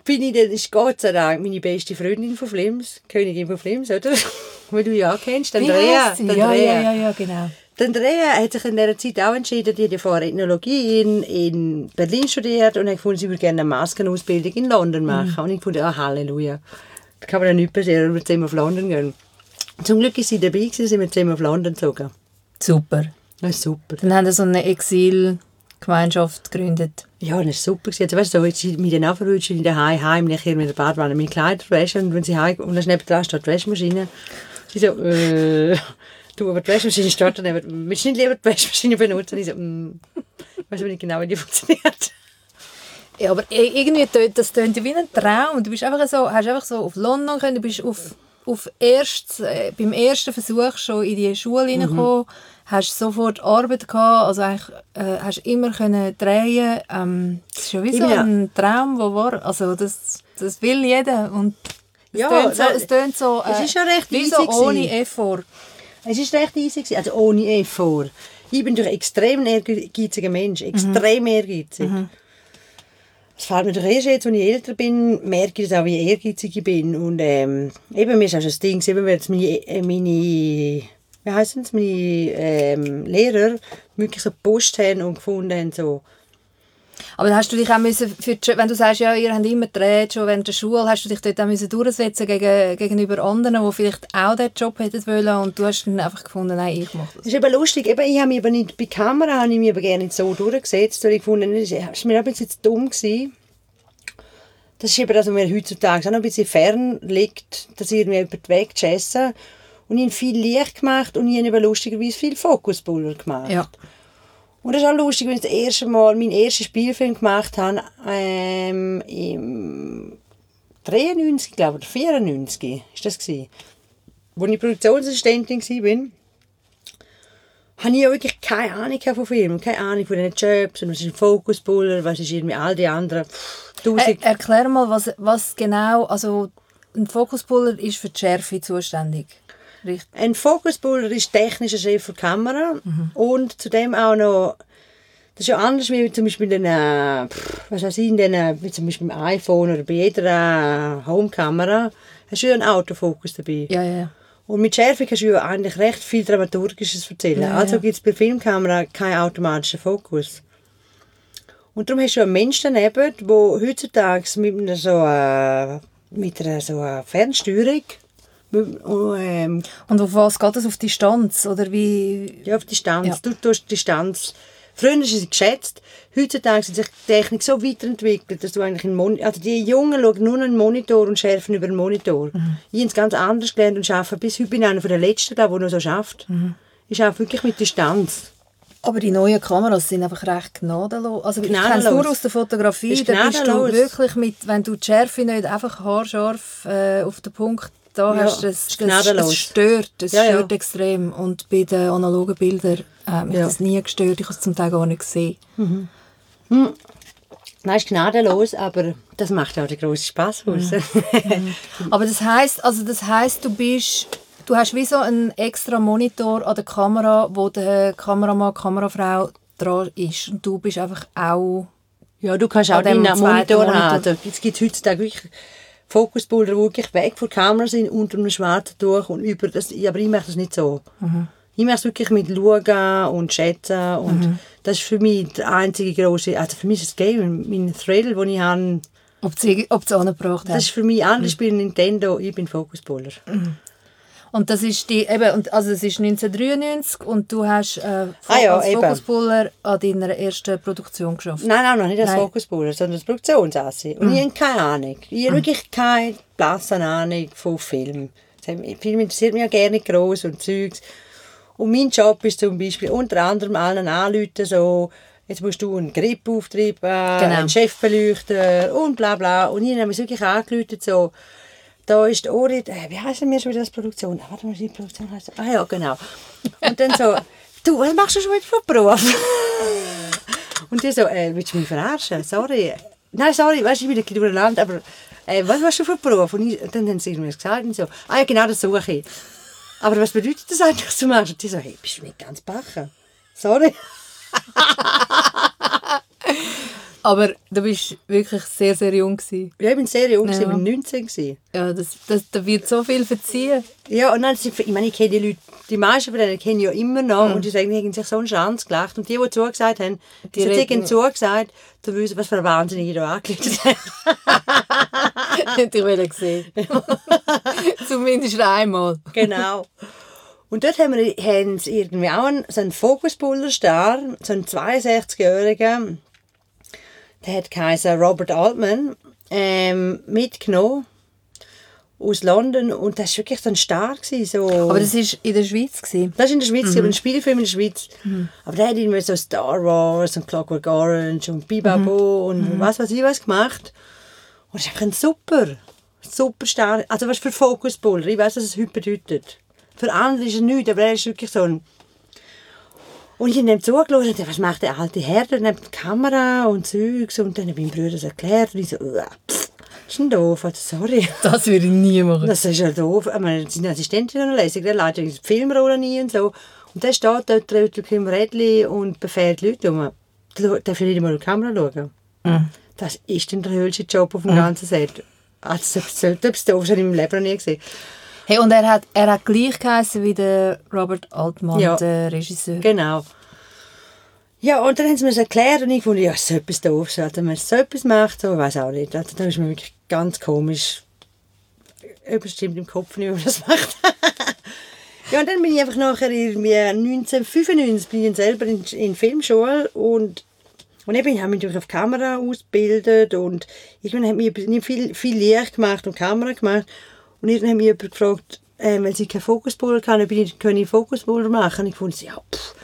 bin ich dann, ist Gott sei Dank meine beste Freundin von Flims, Königin von Flims, oder? Weil du ja kennst, Andrea. die Ja, Andrea. ja, ja, ja, genau. Die Andrea hat sich in dieser Zeit auch entschieden, die hat vorher Ethnologie in, in Berlin studiert und hat gefunden, sie würde gerne eine Maskenausbildung in London machen. Und ich fand, ah, Halleluja. Da kann man ja nicht passieren, wenn wir zusammen auf London gehen. Zum Glück ist sie dabei gewesen, sind wir zusammen auf London gezogen. Super. Das ist super. Dann haben sie so eine Exilgemeinschaft gegründet. Ja, das ist super. gewesen. Also, weißt du, so, jetzt mit den Nachverwünschen in der Heim, heim, ich hier mit der Badwanne meine Kleider waschen und wenn sie heim, und dann neben steht die Waschmaschine. Sie so, äh, du, aber die Waschmaschine daneben. Willst du nicht lieber die Waschmaschine benutzen? Ich so, mm, ich weiß aber nicht genau, wie die funktioniert. Ja, aber irgendwie tönt das tönt wie ein Traum. Du bist einfach so, hast einfach so auf London können, du bist auf, auf erst, äh, beim ersten Versuch schon in die Schule Mhm. reingekommen, hast sofort Arbeit gehabt, also eigentlich äh, hast immer können drehen. Ähm, das ist ja wie so ja- ein Traum, wo war. Also das, das will jeder und es Ja, tönt so, es tönt so, es äh, ist ja recht wie so ohne. Effort. Es ist recht easy, gewesen, also ohne Effort. Ich bin durch extrem ein ehrgeiziger Mensch, extrem ehrgeizig. Das fällt mir doch erst jetzt, wenn ich älter bin, merke ich auch, wie ehrgeizig ich bin. Und ähm, eben, mir ist auch schon das Ding, eben, wenn jetzt meine, äh, meine wie heissen es, meine ähm, Lehrer wirklich so Post haben und gefunden haben, so, Aber hast du dich auch müssen, für die, wenn du sagst, ja, ihr habt immer gedreht, schon während der Schule, hast du dich dort auch müssen durchsetzen gegen, gegenüber anderen, die vielleicht auch diesen Job hätten wollen und du hast dann einfach gefunden, nein, ich mache das. Das ist eben lustig. Eben, ich habe mich aber nicht, bei Kamera habe ich mich aber gerne nicht so durchgesetzt, weil ich gefunden habe, das ist mir ein bisschen zu dumm gewesen. Das ist eben das, was mir heutzutage auch noch ein bisschen fern liegt, dass ich irgendwie über den Weg gegessen und ich habe viel Licht gemacht und habe eben lustigerweise viel Fokuspuller gemacht. Ja. Und das ist auch lustig, wenn ich das erste Mal meinen ersten Spielfilm gemacht habe, ähm, im 93, glaube ich, oder 94 ist das gewesen. Als ich Produktionsassistentin war, habe ich ja wirklich keine Ahnung von Filmen, keine Ahnung von den Jobs, und was ist ein Fokuspuller, was ist irgendwie all die anderen pff, Er, tausend... erklär mal, was, was genau, also ein Fokuspuller ist für die Schärfe zuständig. Richtig. Ein Fokuspuller ist technischer Chef der Kamera und zudem auch noch, das ist ja anders wie zum Beispiel den, pff, was weiß ich, den, wie zum Beispiel im iPhone oder bei jeder äh, Homekamera, hast du ja einen Autofokus dabei. Ja, ja. Und mit Schärfe kannst du ja eigentlich recht viel Dramaturgisches erzählen. Ja, also ja. gibt es bei Filmkamera keinen automatischen Fokus. Und darum hast du einen Menschen daneben, der heutzutage mit einer so, äh, mit einer so einer Fernsteuerung mit- und, ähm, Und auf was geht das? Auf Distanz? Oder wie... ja, auf Distanz. Ja. Du tust Distanz. Früher ist es geschätzt. Heutzutage hat sich die Technik so weiterentwickelt, dass du eigentlich einen Monitor... Also die Jungen schauen nur einen Monitor und schärfen über den Monitor. Mhm. Ich habe es ganz anders gelernt und arbeite bis heute bin einer von den Letzten, der noch so schafft. Mhm. Ich arbeite wirklich mit Distanz. Aber die neuen Kameras sind einfach recht gnadenlos. Also ich kenne es nur aus der Fotografie. Ist Da bist du wirklich mit, wenn du die Schärfe nicht einfach haarscharf äh, auf den Punkt da Ja, hast, das, ist das, es stört. Es Ja, ja. stört extrem. Und bei den analogen Bildern äh, mich Ja. das nie gestört. Ich habe es zum Teil gar nicht gesehen. Nein, ist gnadenlos, aber das macht auch den grossen Spass aus. Aber das heißt, also das heißt, du bist, du hast wie so einen extra Monitor an der Kamera, wo der Kameramann, Kamerafrau dran ist. Und du bist einfach auch Ja, du kannst auch deinen Monitor Monitor. haben. Es gibt heutzutage wirklich Fokusbilder, die wirklich weg von der Kamera sind, unter einem schwarzen Tuch und über das. Aber ich mache das nicht so. Ich mache es wirklich mit Schauen und Schätzen. Und das ist für mich der einzige große. Also für mich ist das Game, mein Thrill, den ich habe, ob sie ob sie angebracht das ist für mich anders. Ich bin Nintendo, ich bin Fokusbuller. Und das ist die, eben, und, also es ist 1993 und du hast äh, Ah ja, als. Fokuspuller an deiner ersten Produktion geschafft. Nein, nein, noch nicht als Nein. Fokusbuller, sondern als Produktionsassi. Und ich habe keine Ahnung. Ich habe wirklich keine blasse Ahnung von Film. Film interessiert mich ja gerne gross und Zeugs. Und mein Job ist zum Beispiel unter anderem allen anrufen, so, jetzt musst du einen Grip-Auftrieb, äh, einen Chefbeleuchter und bla bla. Und ich habe mich wirklich angerufen, so, da ist Orit, äh, wie heisst denn mir schon wieder das Produktion? Warte mal, die Produktion heisst. Ah ja, genau. Und dann so, du, was machst du schon wieder für einen Beruf? Und die so, äh, willst du mich verarschen? Sorry. Nein, sorry, weißt du, ich bin ein bisschen durcheinander, aber äh, was hast du für Beruf? Und ich, dann haben sie mir gesagt und so, ah ja, genau, das suche ich. Aber was bedeutet das eigentlich zu machen? Und die so, hey, bist du nicht ganz backen? Sorry. Aber du bist wirklich sehr, sehr jung gewesen. Ja, ich bin sehr jung, Ja. ich war 19. Gewesen. Ja, das, das, da wird so viel verziehen. Ja, und dann, ich meine, ich kenne die Leute, die meisten von denen kenne ich ja immer noch und die sagen, die haben sich so einen Schranz gelacht. Und die, die zugesagt haben, die, Die haben zugesagt, du wissen, was für ein Wahnsinnige da angelegt haben. Hätte ich wollen sehen. Zumindest einmal. genau. Und dort haben, wir, haben sie irgendwie auch einen, so einen Fokuspuller-Star, so einen 62-Jährigen, der hat geheißen Robert Altman, ähm, mitgenommen aus London und das war wirklich so ein Star. Gewesen, so. Aber das war in der Schweiz. Gewesen. Das ist in der Schweiz, mhm. ein Spielfilm in der Schweiz. Aber der hat irgendwie so Star Wars und Clockwork Orange und Bibabo und was weiß ich was gemacht. Und es ist einfach ein super, super Star. Also was für Fokuspuller, ich weiß, was es heute bedeutet. Für andere ist er nichts, aber er ist wirklich so ein... Und ich habe ihm zugeschaut und dachte, was macht der alte Herr da neben der Kamera und Zeugs. Und dann habe ich meinem Bruder das erklärt und ich so, «Uah, pff, das ist ein doof, sorry. Das würde ich nie machen. Das ist ja doof. Ich meine, seine Assistentin ist noch lässig, der leitet die Filmrolle nie und so. Und der steht dort, dreht im Rädchen und befährt Leute um. Der darf nicht mal in die Kamera schauen. Das ist dann der höchste Job auf dem ganzen Set. Also, das sollte etwas doof sein, in meinem Leben noch nie gesehen. Hey, und er hat, er hat gleich geheißen wie der Robert Altman, Ja. der Regisseur. Genau. Ja, und dann haben sie mir das erklärt und ich fand, ja, so etwas doof. So, wenn man so etwas macht, so, ich weiß auch nicht. Also, dann ist mir wirklich ganz komisch. Etwas stimmt im Kopf nicht, wie man das macht. ja, und dann bin ich einfach nachher irgendwie 1995 bin ich selber in, in Filmschule und und eben, ich habe mich durch auf Kamera ausgebildet und ich habe mich nicht viel, viel Licht gemacht und Kamera gemacht. Und irgendwann hat mich jemand gefragt, äh, wenn sie keinen Fokuspuller kann, ob ich, ich Fokuspuller machen. Und ich fand, ja, pff,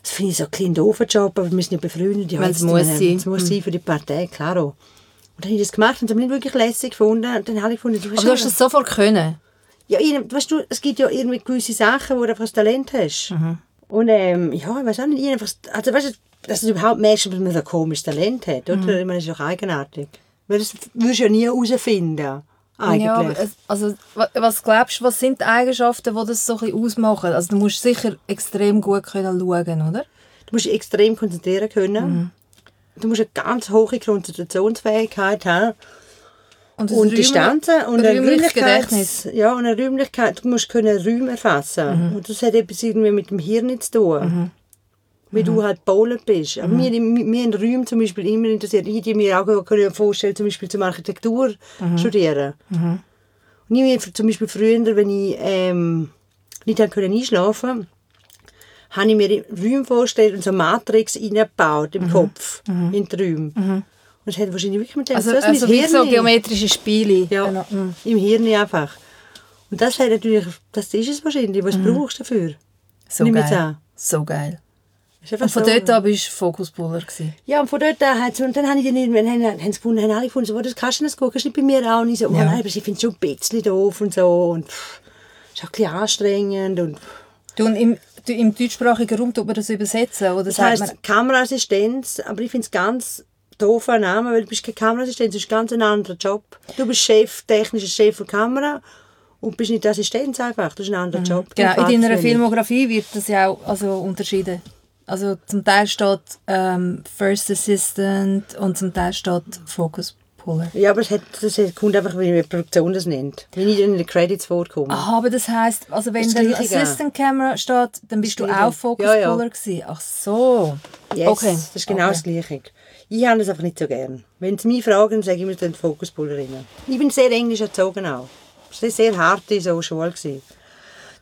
das finde ich so ein kleiner doofer Job, aber wir sind ja befreundet. Ja, es muss äh, sein. Es muss sein für die Partei, klaro. Und dann habe ich das gemacht und habe ich nicht wirklich lässig gefunden. Und dann habe ich gefunden, du Aber du hast das sofort können. ja, weißt du, es gibt ja irgendwie gewisse Sachen, wo du einfach das Talent hast. Mhm. Und ähm, ja, ich weiß auch nicht, ich einfach, also weißt du, dass du überhaupt merkst, dass man so ein komisches Talent hat, oder? Mhm. Ich meine, das ist doch eigenartig. Weil das würdest du ja nie herausfinden, eigentlich. Ja, aber es, also, wa- was glaubst du, was sind die Eigenschaften, die das so ein bisschen ausmachen? Also du musst sicher extrem gut können schauen, oder? Du musst dich extrem konzentrieren können. Mhm. Du musst eine ganz hohe Konzentrationsfähigkeit haben. Und, Und Distanzen und eine räumliches Räumlichkeit. Gedächtnis. Ja, und eine Räumlichkeit. Du musst können Räume erfassen. Und das hat etwas irgendwie mit dem Hirn zu tun. Wie du halt bowlen bist. Aber mir, mir in Räumen zum Beispiel immer interessiert. Ich die mir auch können vorstellen, zum Beispiel zum Architektur studieren. Und ich mir zum Beispiel früher, wenn ich ähm, nicht können einschlafen habe ich mir Räume vorgestellt und so Matrix reingebaut im Kopf, in die Räume. Und das hat wahrscheinlich wirklich mit dem Also, ist also wie so geometrische Spiele. Ja, Genau. Mhm. im Hirn einfach. Und das hat natürlich, das ist es wahrscheinlich, was du brauchst dafür. So Nimm geil. So geil. Und von so. dort an bist du Fokuspuller. Ja, und von dort an hat und dann habe ich dann irgendwann, haben, haben sie gefunden, haben alle gefunden, so, «Oh, das kannst du nicht gucken, das ist nicht bei mir auch. Und ich so, oh Ja. nein, aber ich finde es schon ein bisschen doof und so. Und pff, ist auch ein bisschen anstrengend. Und, Du, und im, du, im deutschsprachigen Raum tut man das übersetzen? Oder das heisst Kameraassistenz, aber ich finde es ganz doofer Name, weil du bist keine Kameraassistenz, das ist ganz ein anderer Job. Du bist Chef, technischer Chef der Kamera und bist nicht Assistenz einfach, das ist ein anderer Job. Genau, in deiner. Filmografie wird das ja auch also unterschieden. Also zum Teil steht ähm, First Assistant und zum Teil steht Focus Puller. Ja, aber es hat, das kommt einfach, wie die Produktion das nennt. Wenn ich in den Credits vorkomme. Aha, aber das heisst, also wenn dann? Assistant Camera steht, dann bist du auch Focus Ja, ja. Puller gewesen. Ach so. Yes, okay. das ist genau okay. das Gleiche. Ich habe das einfach nicht so gern. Wenn sie mich fragen, sage ich immer den Fokuspullerinnen. Ich bin sehr englisch erzogen auch. Es war sehr harte so Schule. Gewesen.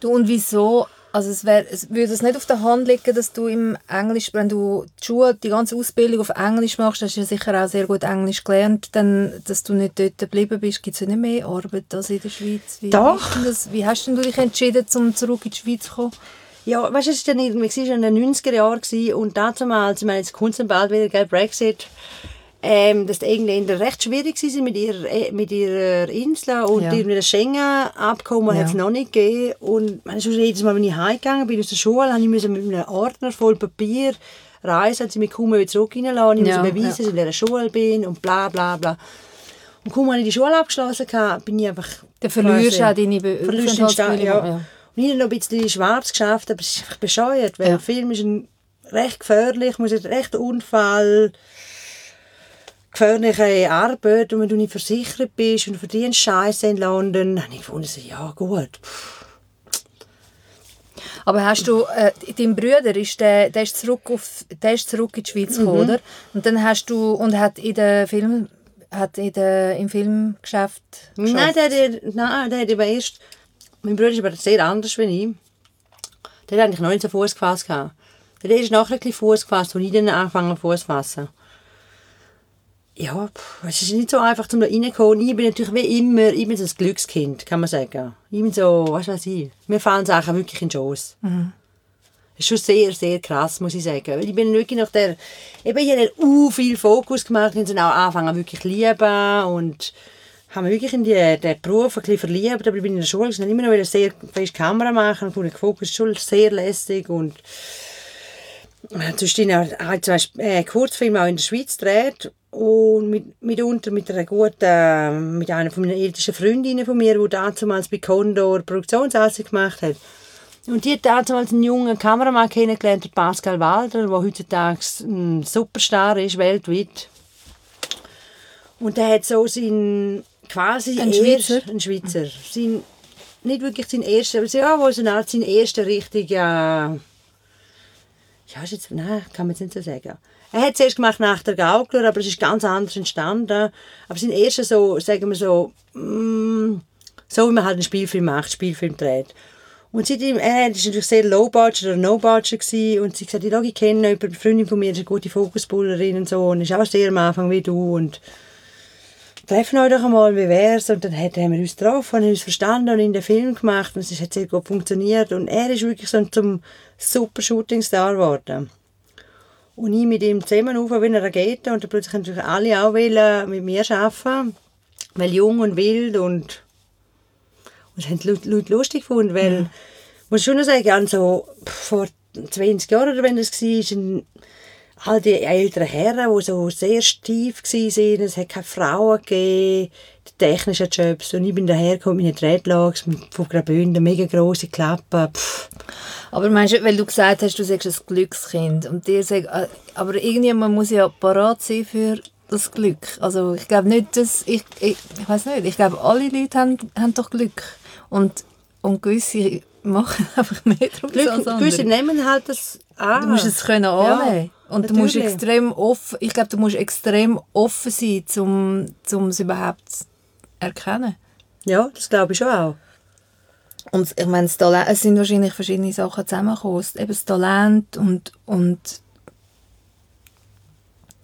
Du, und wieso? Also es, wär, es würde es nicht auf der Hand liegen, dass du im Englisch, wenn du die Schule, die ganze Ausbildung auf Englisch machst, hast du ja sicher auch sehr gut Englisch gelernt, dann, dass du nicht dort geblieben bist. Gibt es ja nicht mehr Arbeit als in der Schweiz? Wie, Doch. Das, wie hast du dich entschieden, um zurück in die Schweiz zu kommen? Ja, weißt du, es war in den 90er Jahren und damals, ich meine, jetzt kommt es bald wieder, gell, Brexit, ähm, dass die Engländer recht schwierig waren mit ihrer, äh, mit ihrer Insel und Ja. irgendwie Schengen-Abkommen Ja. hat es noch nicht gegeben. Und schon jedes Mal, wenn ich heimgegangen bin aus der Schule, habe ich mit einem Ordner voll Papier Reise, haben sie mich kaum wieder zurück reinlassen. Ich Ja, muss beweisen, ja. dass ich in dieser Schule bin und bla bla bla. Und kaum als ich die Schule abgeschlossen hatte, bin ich einfach... Dann verlierst du auch deine Be Verlust den Sta- Aufenthaltsbewilligung, ja. ja. Und ich habe noch ein bisschen schwarz geschafft, aber es ist einfach bescheuert, weil Ja. der Film ist ein recht gefährlich, muss ein recht Unfall, gefährliche Arbeit und wenn du nicht versichert bist und verdienst Scheiße in London, habe ich gefunden, ja gut. Aber hast du, äh, dein Bruder ist, der, der, ist zurück auf, der ist zurück in die Schweiz gekommen, oder? Und dann hast du, und hat in der Film, hat in der, im Filmgeschäft Nein, geschafft? der, der, nein, der hat eben erst, mein Bruder ist aber sehr anders als ich. Der hat eigentlich noch nicht so Fuß gefasst. Der erst nachher ein bisschen Fuß gefasst, als ich dann angefangen Fuß zu fassen. Ja, es ist nicht so einfach, um da reinzukommen. Ich bin natürlich wie immer, ich bin so ein Glückskind, kann man sagen. Ich bin so, was weiß ich, mir fallen Sachen wirklich in die Schoss. Das ist schon sehr, sehr krass, muss ich sagen. Weil ich bin wirklich nach der, eben ich habe uh, viel Fokus gemacht, ich habe auch angefangen wirklich lieben und habe mich wirklich in die, den Beruf ein bisschen verliebt, aber ich bin in der Schule und immer noch wieder sehr fest Kamera machen und der Fokus ist schon sehr lässig und habe ich zwei äh, Kurzfilme auch in der Schweiz gedreht und mit, mitunter mit einer guten, mit einer von meinen ältesten Freundinnen von mir, die damals bei Condor Produktionsansatz gemacht hat. Und die hat damals einen jungen Kameramann kennengelernt, Pascal Walder, der heutzutage ein Superstar ist, weltweit. Und der hat so sein quasi Ein Schweizer? ein Schweizer, sein, nicht wirklich sein erster, aber ja, wo so eine Art sein erster richtiger, ja, ist jetzt, nein, kann man jetzt nicht so sagen. Er hat es erst gemacht nach der Gaukler, aber es ist ganz anders entstanden. Aber sein erster so, sagen wir so, mm, so wie man halt einen Spielfilm macht, Spielfilm dreht. Und seitdem, er war natürlich sehr low budget oder no budget gewesen. und sie hat gesagt, ich, ich kenne jemanden, eine Freundin von mir, ist eine gute Fokuspullerin und so und ist auch sehr am Anfang wie du und treffen euch doch einmal, wie wär's? Und dann haben wir uns getroffen, haben uns verstanden und in den Film gemacht und es hat sehr gut funktioniert und er ist wirklich so zum super Shootingstar geworden. Und ich mit ihm zusammen auf wie eine Rakete und dann plötzlich haben alle auch wollen mit mir arbeiten, weil jung und wild und und das haben die Leute- lustig gefunden, weil, ich muss schon sagen, an so pff, vor 20 Jahren, oder wenn das war, all die älteren Herren, die so sehr steif waren, es hat keine Frauen gegeben, die technischen Jobs. Und ich bin dahergekommen mit meinen Dreadlocks, von Graubünden, mega grosse Klappen. Pff. Aber meinst du, weil du gesagt hast, du sagst ein Glückskind und dir sag, äh, aber irgendjemand muss ja parat sein für das Glück. Also ich glaube nicht, dass ich, ich, ich weiß nicht, ich glaube alle Leute haben, haben doch Glück und und gewisse machen einfach mehr draus Glück, als gewisse nehmen halt das an. Du musst es können annehmen. und du musst extrem offen, ich glaube, du musst extrem offen sein, um, um es überhaupt zu erkennen. Ja, das glaube ich schon auch. Und ich meine, das Talent, es sind wahrscheinlich verschiedene Sachen zusammengekommen. Eben das Talent und, und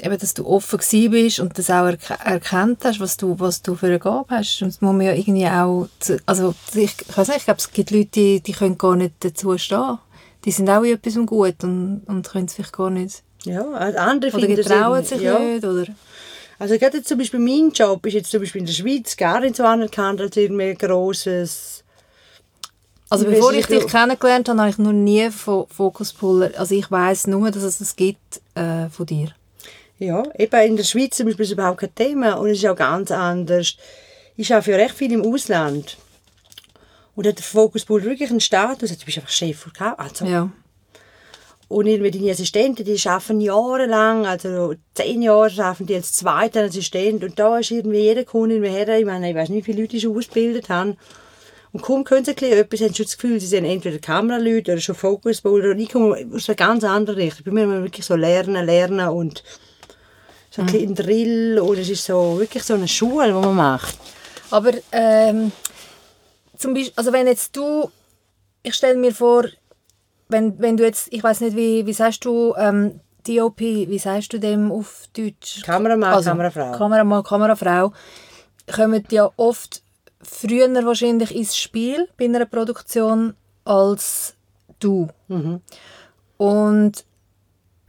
eben, dass du offen bist und das auch erk erkannt hast, was du, was du für eine Gabe hast. Und das muss man ja irgendwie auch... Zu, also ich, ich weiß nicht, ich glaube, es gibt Leute, die, die können gar nicht dazu stehen. Die sind auch in etwas gut und, und können es vielleicht gar nicht... Ja, also andere Oder getrauen sich ja. nicht, oder... Also gerade jetzt zum Beispiel mein Job ist jetzt zum Beispiel in der Schweiz gar nicht so anerkannt als irgendwie ein grosses... Also Ich bevor ich dich kennengelernt habe, habe ich noch nie von Focus Puller... Also ich weiß nur, dass es das gibt äh, von dir. Ja, eben in der Schweiz zum Beispiel ist es überhaupt kein Thema und es ist auch ganz anders. Ich arbeite ja recht viel im Ausland. Und hat der Fokuspool wirklich einen Status, du bist einfach Chef von also Ja. Und irgendwie deine Assistenten, die arbeiten jahrelang, also zehn Jahre arbeiten die als zweiter Assistent. Und da ist irgendwie jeder Kunde her, ich meine, ich weiß nicht, wie viele Leute schon ausgebildet haben. Und kaum können sie etwas, haben sie schon das Gefühl, sie sind entweder Kameraleute oder schon Fokusbilder. Und ich komme aus einer ganz anderen Richtung. Bei mir muss man wirklich so lernen, lernen und so ein bisschen ein Drill. Und es ist so, wirklich so eine Schule, die man macht. Aber ähm, zum Beispiel, also wenn jetzt du, ich stelle mir vor, wenn, wenn du jetzt, ich weiß nicht, wie, wie sagst du ähm, DOP, wie sagst du dem auf Deutsch? Kameramann, Kamerafrau. Kameramann, Kamerafrau, kommen ja oft früher wahrscheinlich ins Spiel bei einer Produktion als du. Mhm. Und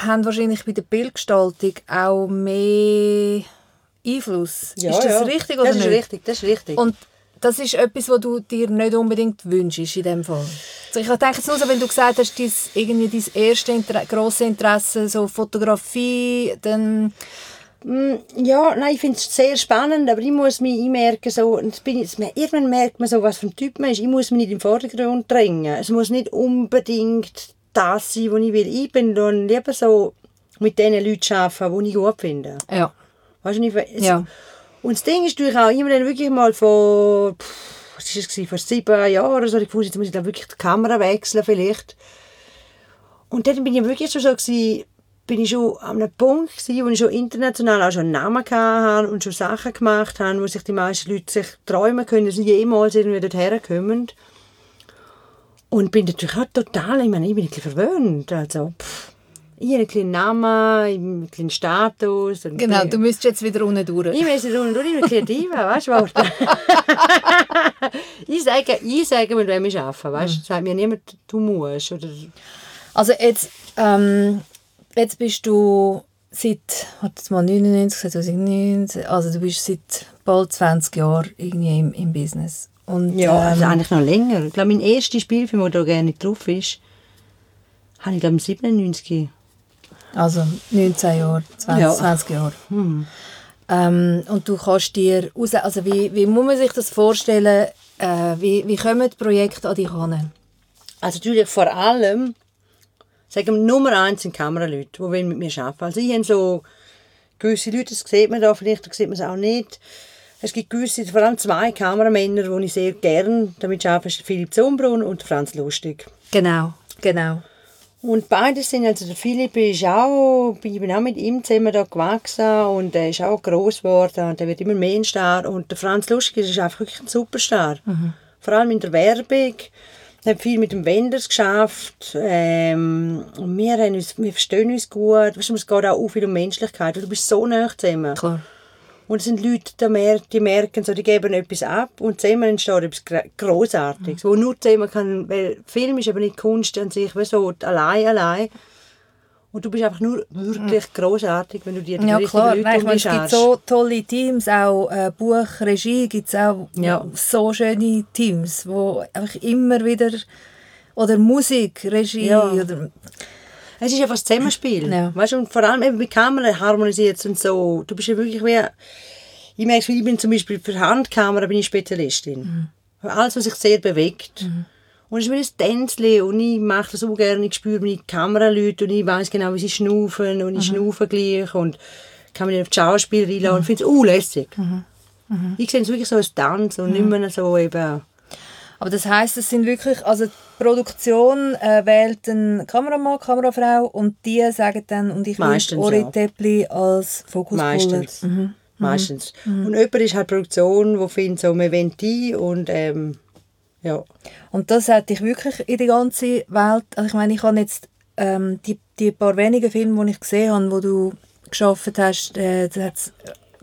haben wahrscheinlich bei der Bildgestaltung auch mehr Einfluss. Ja, ist das ja. richtig oder das nicht? ist richtig, das ist richtig. Und das ist etwas, was du dir nicht unbedingt wünschst in dem Fall. Also ich denke jetzt nur so, wenn du gesagt hast, dein, irgendwie dein erste Inter grosse Interesse, so Fotografie, dann... Mm, Ja, nein, ich finde es sehr spannend, aber ich muss mich einmerken, so, ich, irgendwann merkt man so, was für ein Typ man ist. Ich muss mich nicht im Vordergrund drängen. Es muss nicht unbedingt das sein, was ich will. Ich bin dann lieber so mit den Leuten arbeiten, die ich gut finde. Ja. Weißt du, es, Ja. Und das Ding ist natürlich auch, ich habe dann wirklich mal vor, pff, was ist es vor sieben Jahren oder so, ich wusste, jetzt muss ich da wirklich die Kamera wechseln vielleicht. Und dann bin ich wirklich schon so gewesen, bin ich schon an einem Punkt gewesen, wo ich schon international auch schon einen Namen hatte und schon Sachen gemacht habe, wo sich die meisten Leute sich träumen können, dass sie jemals irgendwie dorthin kommen. Und bin natürlich auch total, ich meine, ich bin ein bisschen verwöhnt, also, pff, ich habe einen kleinen Namen, einen kleinen Status. Genau, du müsstest jetzt wieder unten durch. ich weiß nicht, und ich bin kreativ, weißt du, ich sage, ich sage, mit wem ich arbeite, weißt du? Sagt mir niemand, du musst, oder... Also jetzt, ähm, jetzt bist du seit, warte jetzt mal, 99, 2009, also du bist seit bald 20 Jahren irgendwie im, im Business. Und, Ja, also ähm, eigentlich noch länger. Ich glaube, mein erster Spielfilm, der da gerne drauf ist, habe ich, glaube ich, 97. also 19 Jahre, 20, Ja. 20 Jahre. Ähm, und du kannst dir raus, also wie, wie muss man sich das vorstellen, äh, wie, wie kommen die Projekte an dich heran? Also natürlich vor allem, sagen wir, Nummer eins sind Kameraleute, die mit mir arbeiten. Also ich habe so gewisse Leute, das sieht man da vielleicht, das sieht man es auch nicht. Es gibt gewisse, vor allem zwei Kameramänner, die ich sehr gerne damit arbeite, ist Philipp Zumbrunn und Franz Lustig. Genau, genau. Und beide sind, also der Philipp ist auch, ich bin auch mit ihm zusammen da gewachsen und er ist auch gross geworden und er wird immer mehr ein Star. Und der Franz Lustig ist einfach wirklich ein Superstar. Vor allem in der Werbung. Hat viel mit dem Wenders geschafft. Ähm, und wir, haben uns, wir verstehen uns gut. Weißt du, es geht auch viel um Menschlichkeit. Du bist so nah zusammen. Klar. Und es sind Leute, die, mer die merken, so, die geben etwas ab und zusammen entsteht etwas Grossartiges, wo nur zusammen kann, weil Film ist aber nicht Kunst an sich, weißt du, so, allein, allein. Und du bist einfach nur wirklich grossartig, wenn du dir die Ja richtigen klar, Leute Nein, meine, es gibt so tolle Teams, auch äh, Buch, Regie gibt es auch Ja. so schöne Teams, wo einfach immer wieder oder Musik, Regie Ja. oder Es ist einfach das Zusammenspiel. Ja. Weißt du, und vor allem eben mit Kamera harmonisiert und so. Du bist ja wirklich wie... Ich merke, ich bin zum Beispiel für Handkamera bin ich Spezialistin. Alles, was sich sehr bewegt. Und es ist wie ein Tänzchen und ich mache das so gerne. Ich spüre meine Kameraleute und ich weiß genau, wie sie schnaufen und ich schnaufe gleich und kann mich auf die Schauspieler reinlassen und finde es uh, lässig. Ich sehe es wirklich so als Tanz und nicht mehr so eben... Aber das heißt, es sind wirklich, also die Produktion äh, wählt einen Kameramann, Kamerafrau und die sagen dann, und ich will Meistens, Ori ja. Teppli als Fokuspuller. Meistens. Meistens. Und jemand ist halt Produktion, die findet, so, wir wollen die und ähm, ja. Und das hat dich wirklich in die ganze Welt, also ich meine, ich habe jetzt ähm, die, die paar wenigen Filme, die ich gesehen habe, wo du geschafft hast, äh, da hat es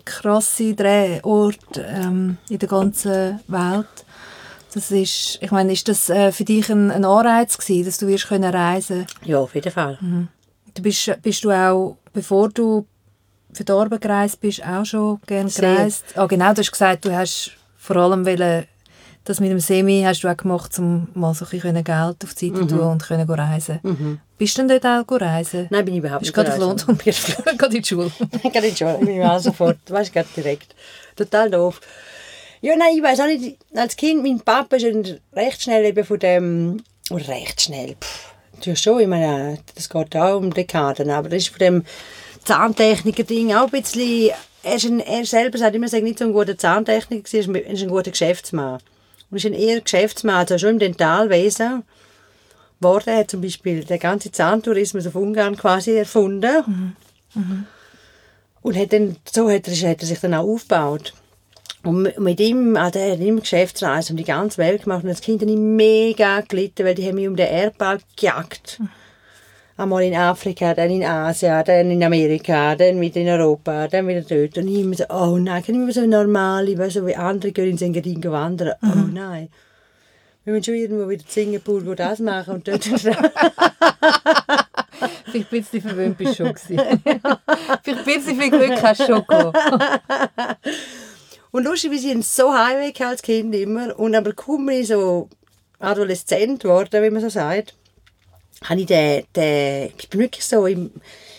krasse Drehorte ähm, in der ganzen Welt. Das ist, ich meine, ist das äh, für dich ein, ein Anreiz gewesen, dass du wirst können reisen? Ja, auf jeden Fall. Du bist, bist du auch, bevor du für die Arbeit gereist bist, auch schon gerne Sehr. gereist? Ah, genau, du hast gesagt, du hast vor allem wollen, das mit dem Semi hast du auch gemacht, um mal so ein bisschen Geld auf die Seite zu tun und können reisen. Bist du denn dort auch reisen? Nein, bin ich überhaupt Bist nicht du gerade auf. London? gerade in die Schule? Gerade in die Schule. Ich bin auch sofort, weißt gerade direkt. Total doof. Ja, nein, ich weiß auch nicht, als Kind, mein Papa ist recht schnell eben von dem, oder recht schnell, pff, ja schon, ich meine, das geht auch um Dekaden, aber das ist von dem Zahntechniker-Ding auch ein bisschen, er, ist ein, er selber sagt immer, er sei nicht so ein guter Zahntechniker, er ist ein guter Geschäftsmann. Und ist ein eher Geschäftsmann, also schon im Dentalwesen geworden. Er hat zum Beispiel den ganzen Zahntourismus auf Ungarn quasi erfunden. Und hat dann, so hat er, hat er sich dann auch aufgebaut. Und mit- ihm, also er hat immer Geschäftsreisen um die ganze Welt gemacht. Und als Kind ich mega gelitten, weil die haben mich um den Erdball gejagt. Einmal in Afrika, dann in Asien, dann in Amerika, dann wieder in Europa, dann wieder dort. Und ich immer so, oh nein, kann ich immer so normal, ich weiß so wie andere gehen in Sengerin wandern. Oh nein. Wir müssen schon irgendwo wieder in Singapur wo das machen und dort. Vielleicht ein bisschen verwöhnt bist schon gewesen. Vielleicht ein bisschen viel Glück hast du schon. Und lustig, wie sie so Highway als Kind immer. Und aber kaum bin ich so adoleszent geworden, wie man so sagt, habe ich den, den, ich bin wirklich so im,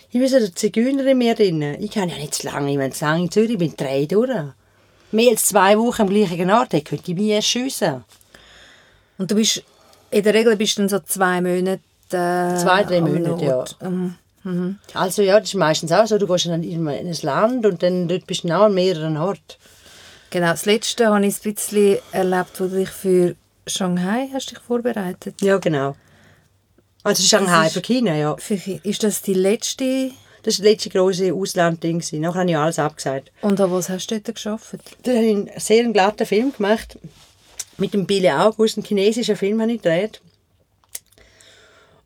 ich bin so der Zigeuner in mir drin. Ich kann ja nicht zu lange, ich bin zu lange in Zürich, ich bin drei durch. Mehr als zwei Wochen am gleichen Ort, dann könnte ich mich erst schiessen. Und du bist, in der Regel bist du dann so zwei Monate... Äh, Zwei, drei Monate, ja. Ort. Ähm, Also ja, das ist meistens auch so, du gehst dann in ein Land und dann dort bist du auch an mehreren Orten. Genau, das Letzte habe ich ein bisschen erlebt, wo du dich für Shanghai hast dich vorbereitet. Ja, genau. Also Shanghai, für China, ja. Für, ist das die letzte? Das war das letzte grosse Auslandding. Nachher habe ich alles abgesagt. Und an was hast du dort geschafft? Dann habe ich einen sehr glatten Film gemacht. Mit dem Billy August, einen chinesischen Film habe ich gedreht.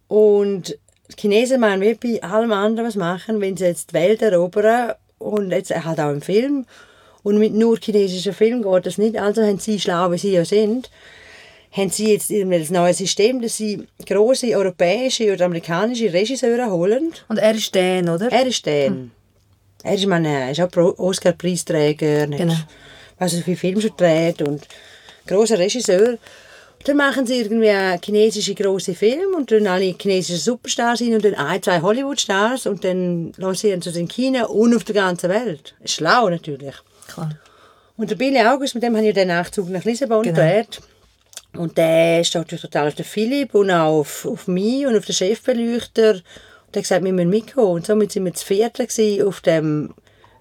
Und die Chinesen meinen wie bei allem anderen was machen, wenn sie jetzt die Welt erobern und jetzt halt auch im Film. Und mit nur chinesischen Film geht das nicht. Also haben sie, schlau wie sie ja sind, haben sie jetzt ein neues System, dass sie große europäische oder amerikanische Regisseure holen Und er ist Dan, oder? er ist Dan. Er ist, meine, er ist auch Oscar-Preisträger. Genau. Du, so viele Filme schon gedreht und großer Regisseur. Dann machen sie irgendwie einen chinesischen grossen Film und dann alle chinesischen Superstars hin und dann ein, zwei Hollywood-Stars und dann lancieren sie es in China und auf der ganzen Welt. Schlau natürlich. Klar. Und der Billy August, mit dem habe ich den Nachzug nach Lissabon Genau. gedreht. Und der steht natürlich total auf den Philipp und auch auf, auf mich und auf den Chefbeleuchter. Und der hat gesagt, wir müssen mitkommen. Und somit sind wir zu gewesen auf dem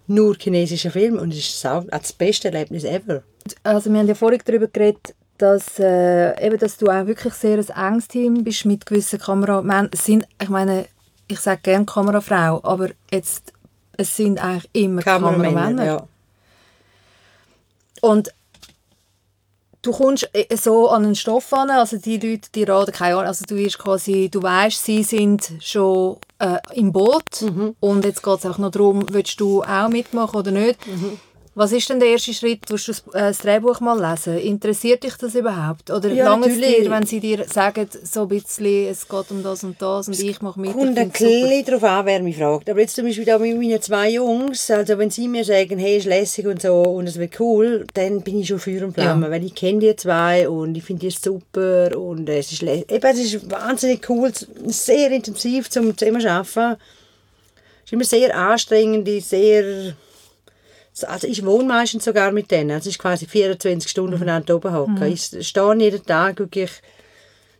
nur chinesischen Film. Und es ist sau- das beste Erlebnis ever. Also wir haben ja vorhin darüber geredet, dass, äh, eben, dass du auch wirklich sehr ein enges Team bist mit gewissen Kameramännern. Sind, ich meine, ich sage gerne Kamerafrau, aber jetzt, es sind eigentlich immer Kameramänner. ja. Und du kommst äh, so an einen Stoff an, also die Leute, die raten keine Ahnung, also du wirst quasi, du weißt, sie sind schon äh, im Boot Mhm. und jetzt geht es auch noch darum, willst du auch mitmachen oder nicht. Mhm. Was ist denn der erste Schritt? Willst du das, äh, das Drehbuch mal lesen? Interessiert dich das überhaupt? Oder Ja, lange es dir, wenn sie dir sagen, so ein bisschen, es geht um das und das und ich mache mit, ich Kommt ein bisschen darauf an, wer mich fragt. Aber jetzt zum Beispiel da mit meinen zwei Jungs, also wenn sie mir sagen, hey, ist lässig und so und es wird cool, dann bin ich schon Feuer und Flamme, Ja. weil ich kenne die zwei und ich finde die super und es ist, eben, es ist wahnsinnig cool, sehr intensiv zum arbeiten. Es ist immer sehr anstrengend, sehr... Also ich wohne meistens sogar mit denen, also es ist quasi 24 Stunden aufeinander oben hocken. Ich stehe jeden Tag wirklich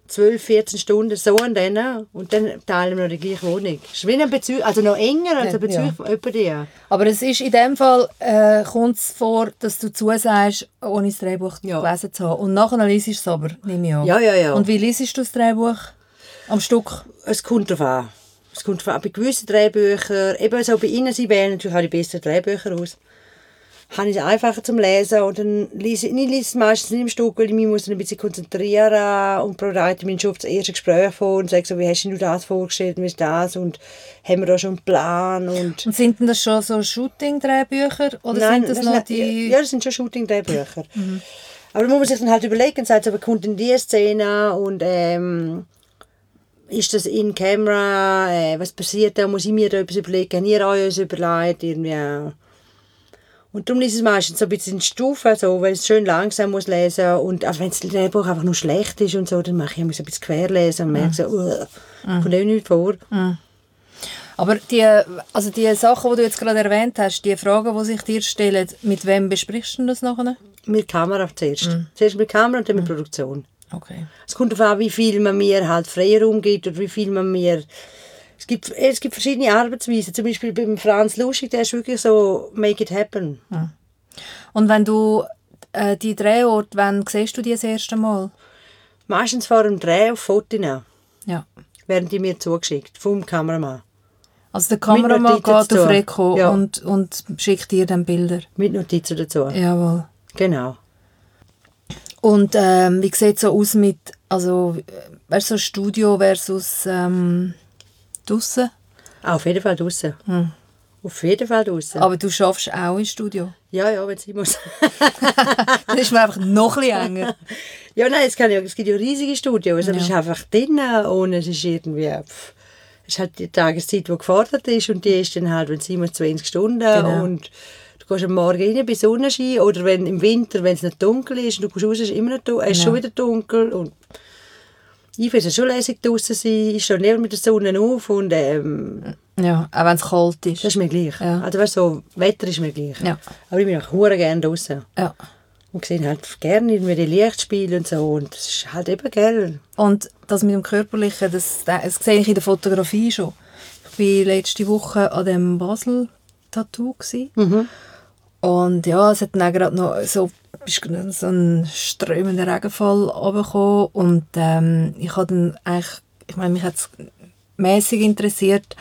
12, 14 Stunden so an denen und dann teilen wir noch die gleiche Wohnung. Es ist wie ein Bezug, also noch enger als ein Bezug Ja. von jemandem. Aber es ist in dem Fall, äh, kommt es vor, dass du zusagst, ohne das Drehbuch Ja. gelesen zu haben. Und nachher liest du es aber, nehme ich an. Ja, ja, ja. Und wie liest du das Drehbuch? Am Stück? Es kommt darauf an. Es kommt darauf an. Bei gewissen Drehbüchern, eben so bei Ihnen, Sie wählen natürlich auch die besten Drehbücher aus, habe ich es einfacher zum Lesen und dann lese ich, ich lese es meistens nicht im Stück, weil ich mich muss ein bisschen konzentrieren und bereite mich schon auf das erste Gespräch vor und sage so, wie hast du das vorgestellt, wie ist das und haben wir da schon einen Plan und Und sind denn das schon so Shooting-Drehbücher? Oder sind das, noch sind- die... Ja, das sind schon Shooting-Drehbücher. Aber da muss man sich dann halt überlegen und sagt, so, kommt denn die Szene und ähm, ist das in Camera, äh, was passiert da, muss ich mir da etwas überlegen, habt ihr euch überlegt, irgendwie. Und darum ist es meistens so ein bisschen in Stufen, so, weil es schön langsam muss lesen und auch wenn das Drehbuch einfach nur schlecht ist und so, dann mache ich immer so ein bisschen querlesen und merke so, uh, kommt auch nicht vor. Aber die, also die Sachen, die du jetzt gerade erwähnt hast, die Fragen, die sich dir stellen, mit wem besprichst du das nachher? Mit Kamera zuerst. Zuerst mit Kamera und dann mit Produktion. Okay. Es kommt darauf an, wie viel man mir halt Freiraum gibt oder wie viel man mir... Es gibt, es gibt verschiedene Arbeitsweisen. Zum Beispiel beim Franz Lustig, der ist wirklich so «make it happen». Und wenn du äh, die Drehorte, wann siehst du die das erste Mal? Meistens vor dem Dreh auf Fotos, Ja. werden die mir zugeschickt, vom Kameramann. Also der Kameramann geht auf dazu. Reko Ja. und, und schickt dir dann Bilder. Mit Notizen dazu. Jawohl. Genau. Und ähm, wie sieht es so aus mit, also, äh, weißt so Studio versus ähm, draussen? Ah, Auf jeden Fall draußen. Auf jeden Fall draußen. Aber du schaffst auch im Studio. Ja, ja, wenn es sein muss. Dann ist man einfach noch ein bisschen enger. ja, nein, es, kann ja, es gibt ja riesige Studios, aber Ja. es ist einfach drinnen und es ist irgendwie... Pff, es ist halt die Tageszeit, die gefordert ist und die ist dann halt, wenn 27 Stunden Genau. und Du gehst am Morgen rein bei Sonnenschein oder wenn, im Winter, wenn es nicht dunkel ist, du kommst raus, ist immer noch dunkel, es ist schon wieder dunkel und ich finde es schon lässig draußen sein, ich stehe nicht mit der Sonne auf und ähm, Ja, auch wenn es kalt ist. das ist mir gleich. Ja. Also weißt, so, Wetter ist mir gleich. Ja. Aber ich bin auch hure gerne draußen Ja. und sehe halt gerne irgendwie die Lichtspiele und so und das ist halt eben geil. Und das mit dem Körperlichen, das, das sehe ich in der Fotografie schon. Ich war letzte Woche an dem Basel-Tattoo. gewesen. Und ja, es hat dann gerade noch so, so ein strömender Regenfall runtergekommen. Und ähm, ich habe dann eigentlich, ich meine, mich hat es mäßig interessiert.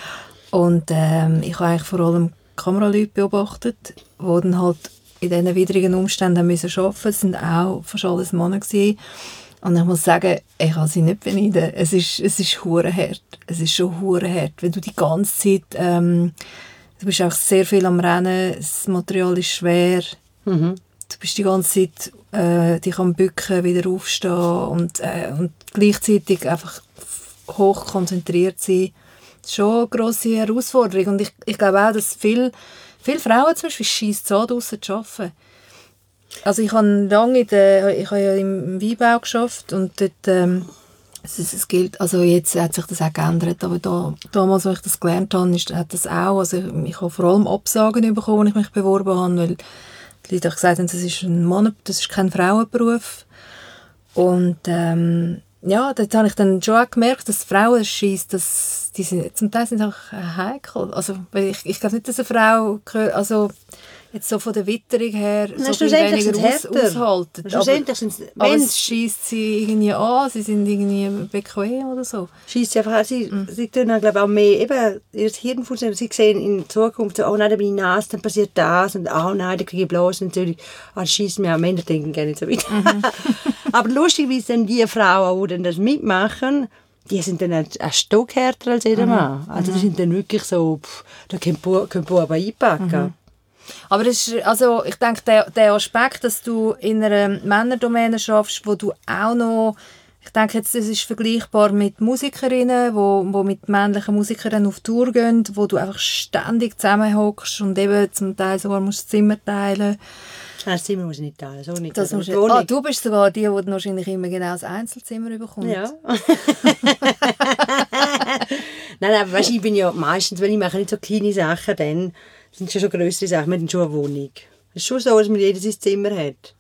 Und ähm, ich habe eigentlich vor allem Kameraleute beobachtet, die dann halt in diesen widrigen Umständen müssen arbeiten mussten. Es sind auch fast alles Männer. Gewesen. Und ich muss sagen, ich kann sie nicht beneiden. Es ist, es ist hart. Es ist schon hart. Wenn du die ganze Zeit, ähm, du bist auch sehr viel am Rennen, das Material ist schwer. Du bist die ganze Zeit, äh, dich am Bücken, wieder aufstehen und, äh, und gleichzeitig einfach hoch konzentriert sein. Das ist schon eine grosse Herausforderung. Und ich, ich glaube auch, dass viele, viele Frauen zum Beispiel scheiss zu draussen zu arbeiten. Also ich habe lange in der, ich habe ja im Weinbau geschafft und dort ähm, es, es gilt, also jetzt hat sich das auch geändert, aber da, damals, als ich das gelernt habe, ist, hat das auch, also ich, ich habe vor allem Absagen bekommen, als ich mich beworben habe, weil die Leute auch gesagt haben, das ist ein Mann, das ist kein Frauenberuf und ähm, ja, dort habe ich dann schon auch gemerkt, dass Frauen schießt, dass die sind, zum Teil sind auch heikel. Also, ich, ich glaube nicht, dass eine Frau, also jetzt so von der Witterung her, so viel weniger aus, härter. aushalten. Aber es schießt sie irgendwie an, sie sind irgendwie bequem oder so. schießt sie einfach an. Sie, Mhm. sie tun dann, glaube ich, auch mehr, eben, ihr Hirn funktioniert, sie sehen in Zukunft, so, oh nein, da bin ich nass, dann passiert das und oh nein, da kriege ich Blasenentzündung. Ah, das schießt mir an, Männer denken gerne nicht so weit. Mhm. Aber lustig, wie dann die Frauen, die dann das mitmachen, die sind dann ein, ein Stück härter als Mhm. jeder Mann. Also die sind dann wirklich so, pff, da können Buben einpacken. Mhm. Aber ist, also ich denke, der, der Aspekt, dass du in einer Männerdomäne schaffst, wo du auch noch, ich denke jetzt, das ist vergleichbar mit Musikerinnen, wo, wo mit männlichen Musikern auf Tour gehen, wo du einfach ständig zusammenhockst und eben zum Teil sogar musst Zimmer teilen. Das Zimmer muss ich nicht teilen, so nicht. Das Aber musst du, ah, du bist sogar die, die wahrscheinlich immer genau das Einzelzimmer bekommt. Ja. Nein, aber weißt, ich bin ja meistens, wenn ich mache nicht so kleine Sachen, dann sind es schon größere Sachen. Wir haben schon eine Wohnung. Es ist schon so, dass man jeder sein Zimmer hat.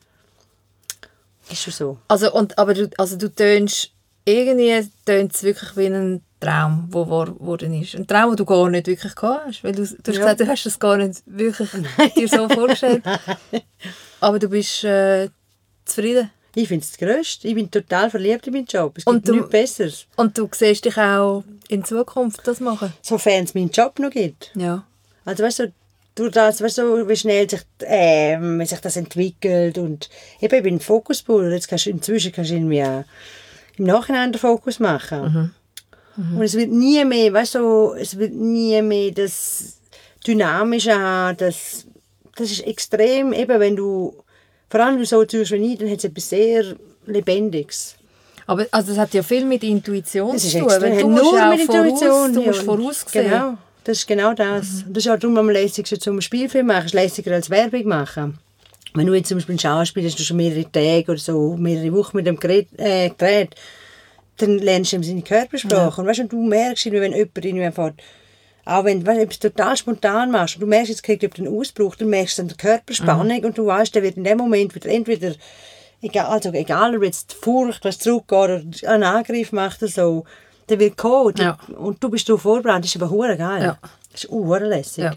Ist schon so. Also, und, aber du, also du tönst, irgendwie tönt es wirklich wie ein Traum, der wahr geworden ist. Ein Traum, den du gar nicht wirklich gehabt hast. Weil du, du hast Ja. gesagt, du hast das gar nicht wirklich dir so vorgestellt. Aber du bist äh, zufrieden. Ich finde es das Größte. Ich bin total verliebt in meinen Job. Es Und gibt du- nichts Besseres. Und du siehst dich auch in Zukunft das machen. Sofern es meinen Job noch gibt. Ja. Also weißt du, du das, weißt du, wie schnell sich, ähm, wie sich das entwickelt und eben, ich bin Fokusbull. Jetzt kannst du inzwischen kannst du irgendwie im Nachhinein den Fokus machen. Und es wird nie mehr, weißt du, es wird nie mehr das Dynamische haben, das, das ist extrem, eben wenn du, vor allem wenn du so tust wie ich, dann hat es etwas sehr Lebendiges. Aber also das hat ja viel mit Intuition zu tun. extrem, Du nur mit Intuition. Voraus, du musst voraussehen. Genau, das ist genau das. Das ist ja darum am lässigsten zum Spielfilm machen, ist lässiger als Werbung machen. Wenn du jetzt zum Beispiel ein Schauspiel hast, du schon mehrere Tage oder so, mehrere Wochen mit dem Gerät, äh, Gerät dann lernst du ihm seine Körpersprache. Und weißt du, du merkst, wenn jemand irgendwie fährt, auch wenn weißt, du etwas total spontan machst und du merkst, jetzt kriegt jemand einen Ausbruch, dann merkst du dann die Körperspannung und du weißt, der wird in dem Moment wieder entweder, egal, also egal ob jetzt Furcht, was zurückgeht oder einen Angriff macht oder so, der wird kommen und, Ja. und du bist darauf vorbereitet. Das ist aber hure geil. Ja. Das ist hure lässig. Ja.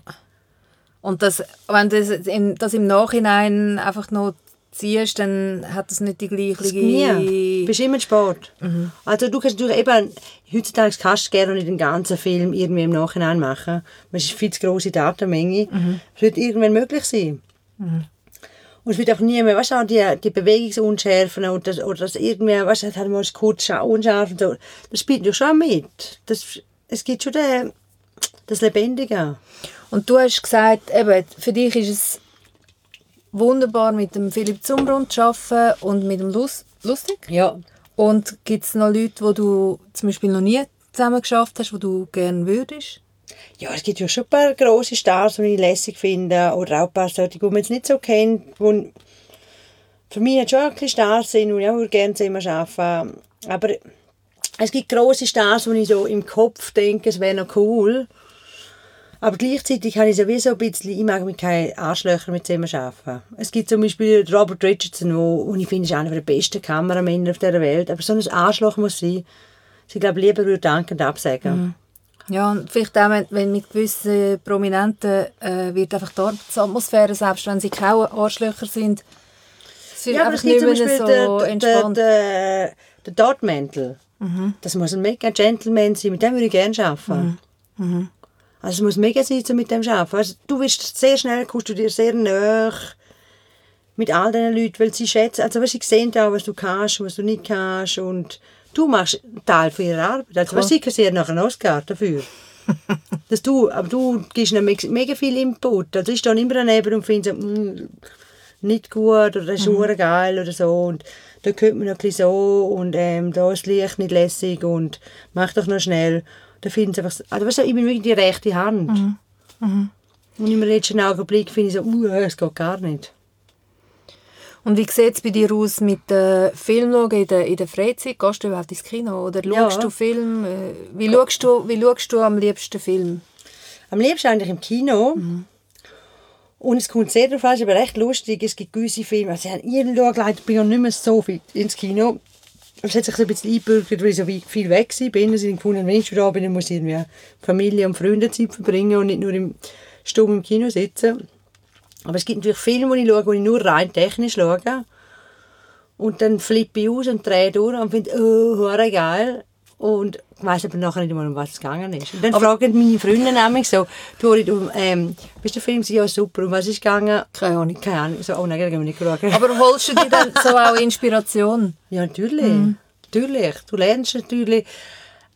Und das, wenn du das im, das im Nachhinein einfach noch ziehst, dann hat das nicht die Das gleiche... nie. Du bist immer Sport. Mhm. Also du kannst natürlich eben, heutzutage kannst du gerne nicht den ganzen Film irgendwie im Nachhinein machen. Es ist eine viel zu grosse Datenmenge. Mhm. Es wird irgendwann möglich sein. Und es wird auch nie mehr, weißt du, die, die Bewegungsunschärfen oder das, oder das irgendwie, weißt du, hat mal kurz scha- unscharf und so. Das spielt ja schon mit. Das, es gibt schon den, das Lebendige. Und du hast gesagt, eben, für dich ist es wunderbar mit dem Philipp Zumbrunn zu arbeiten und mit dem Lust, Lustig. Ja. Und gibt es noch Leute, wo du zum Beispiel noch nie zusammen geschafft hast, wo du gerne würdest? Ja, es gibt ja schon ein paar grosse Stars, die ich lässig finde. Oder auch ein paar solche, die man jetzt nicht so kennt. Die für mich jetzt schon ein bisschen Stars und ich auch gerne zusammen arbeiten. Aber es gibt grosse Stars, wo ich so im Kopf denke, es wäre noch cool. Aber gleichzeitig habe ich sowieso ein bisschen, ich mag mit keinen Arschlöchern mit zusammen arbeiten. Es gibt zum Beispiel Robert Richardson, wo, wo ich finde, ist einer der besten Kameramänner auf dieser Welt. Aber so ein Arschloch muss sein. Ich glaube, lieber würde dankend absagen. Mhm. Ja, und vielleicht auch, wenn, wenn mit gewissen Prominenten äh, wird einfach die Arbeitsatmosphäre, selbst wenn sie keine Arschlöcher sind, es wird Ja, aber einfach es gibt nicht zum mehr Beispiel so den, entspannt. den, den Dortmantel. Das muss ein mega Gentleman sein, mit dem würde ich gerne arbeiten. Also es muss mega sein, um mit dem arbeiten. Also, du wirst sehr schnell, kommst du dir sehr nahe mit all diesen Leuten, weil sie schätzen, also weißt, sie sehen auch, was du kannst, was du nicht kannst und du machst einen Teil von ihrer Arbeit. Also weißt, sie nachher einen Oscar dafür. dass du, aber du gibst ihnen mega- viel Input. Also ich stehe immer daneben und finde so, mm, nicht gut oder das ist mhm. geil oder so und da könnte man noch ein bisschen so und ähm, da ist das Licht nicht lässig und mach doch noch schnell. Da finden sie einfach, also weißt du, ich bin wirklich die rechte Hand. Und im letzten Augenblick finde ich so, uh, es geht gar nicht. Und wie sieht es bei dir aus mit äh, Filmschauen in der, in der Freizeit? Gehst du überhaupt ins Kino oder Ja. schaust du Film? Äh, wie, schaust du, wie schaust du am liebsten Film? Am liebsten eigentlich im Kino. Und es kommt sehr darauf an, es ist aber recht lustig, es gibt gewisse Filme, also ich schaue leider, bin ja nicht mehr so viel ins Kino. Es hat sich so ein bisschen eingebürgert, weil ich so viel weg war. bin. Also ich gefunden, wenn ich schon da bin, dann muss ich irgendwie Familie und Freunde Zeit verbringen und nicht nur im stumm im Kino sitzen. Aber es gibt natürlich Filme, die ich schaue, die ich nur rein technisch schaue. Und dann flippe ich aus und drehe durch und finde, oh, geil. Und ich weiss aber nachher nicht mal, um was es gegangen ist. Und dann fragen meine Freunde nämlich so, du, ähm, bist der Film ja super, um was ist gegangen? Keine Ahnung. Keine Ahnung. So, oh nein, da gehen wir nicht schauen. Aber holst du dir dann so auch Inspiration? Ja, natürlich. Natürlich. Du lernst natürlich.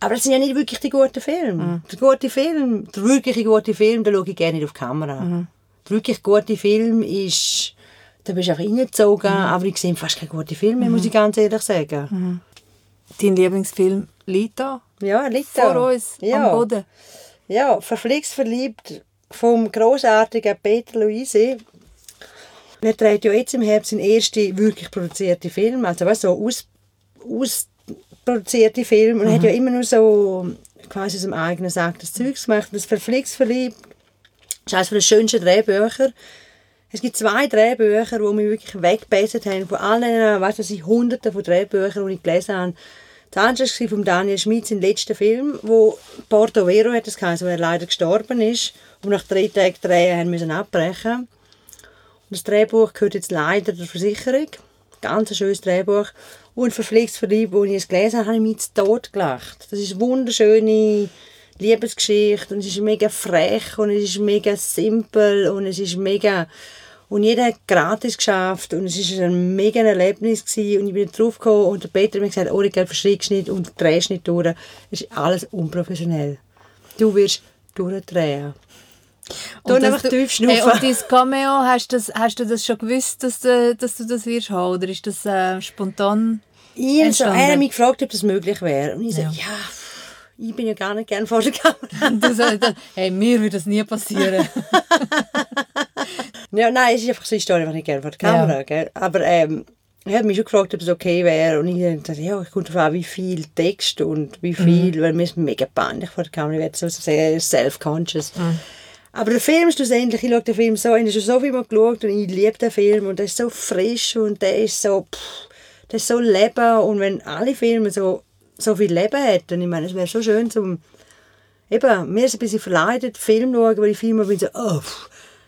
Aber es sind ja nicht wirklich die guten Filme. Der gute Film, der wirklich gute Film, da schaue ich gerne nicht auf die Kamera. Der wirklich gute Film ist, da bist du einfach reingezogen, aber ich sehe fast keine guten Filme, muss ich ganz ehrlich sagen. Dein Lieblingsfilm liegt da Ja, liegt da. vor uns ja. am Boden. Ja, verflixt verliebt vom großartigen Peter Luise. Er trägt ja jetzt im Herbst seinen ersten wirklich produzierte Film, also weißt, so aus, ausproduzierte Film. Und er hat ja immer nur so quasi aus dem eigenen Sack das Zeugs gemacht. Das verflixt verliebt ist eines der schönsten Drehbücher. Es gibt zwei Drehbücher, die mich wirklich weggebessert haben. Von allen, weißt du, es sind hunderte von Drehbüchern, die ich gelesen habe. Das war von Daniel Schmidt, sein letzter Film, wo Porto Vero hat das geheißen, wo er leider gestorben ist. Und nach drei Tagen Drehen haben müssen abbrechen. Und das Drehbuch gehört jetzt leider der Versicherung. Ganz ein schönes Drehbuch. Und verflixt verliebt, als ich es gelesen habe, habe ich mich zu Tod gelacht. Das ist wunderschöne Liebesgeschichte und es ist mega frech und es ist mega simpel und es ist mega... Und jeder hat gratis geschafft und es war ein mega Erlebnis gewesen. und ich bin drauf gekommen und der Peter hat mir gesagt, oh, Geld verschreckst nicht und drehst nicht durch. Es ist alles unprofessionell. Du wirst durchdrehen. Du dass einfach du- tief schnaufen. und dein Cameo, hast, das, hast du das schon gewusst, dass, du- dass du das wirst haben? Oder ist das äh, spontan? Ich habe so, entstanden? er hat mich gefragt, ob das möglich wäre. Und ich Ja. sage, ja, ich bin ja gar nicht gern vor der Kamera. Und du sagst dann, hey, mir würde das nie passieren. ja, nein, es ist einfach so, ich stehe einfach nicht gern vor der Kamera. Gell? Aber ähm, er hat mich schon gefragt, ob es okay wäre. Und ich habe gesagt, ja, ich komme darauf an, wie viel Text und wie viel, weil mir ist mega peinlich vor der Kamera. Ich werde so sehr self-conscious. Aber der Film schlussendlich, ich schaue den Film so, ich habe schon so viel mal geschaut und ich liebe den Film und der ist so frisch und der ist so, pff, der ist so Leben und wenn alle Filme so, so viel Leben hätten, ich meine, es wäre so schön zum, eben, mir ist ein bisschen verleidet, Film schauen, weil ich Filme bin so, oh,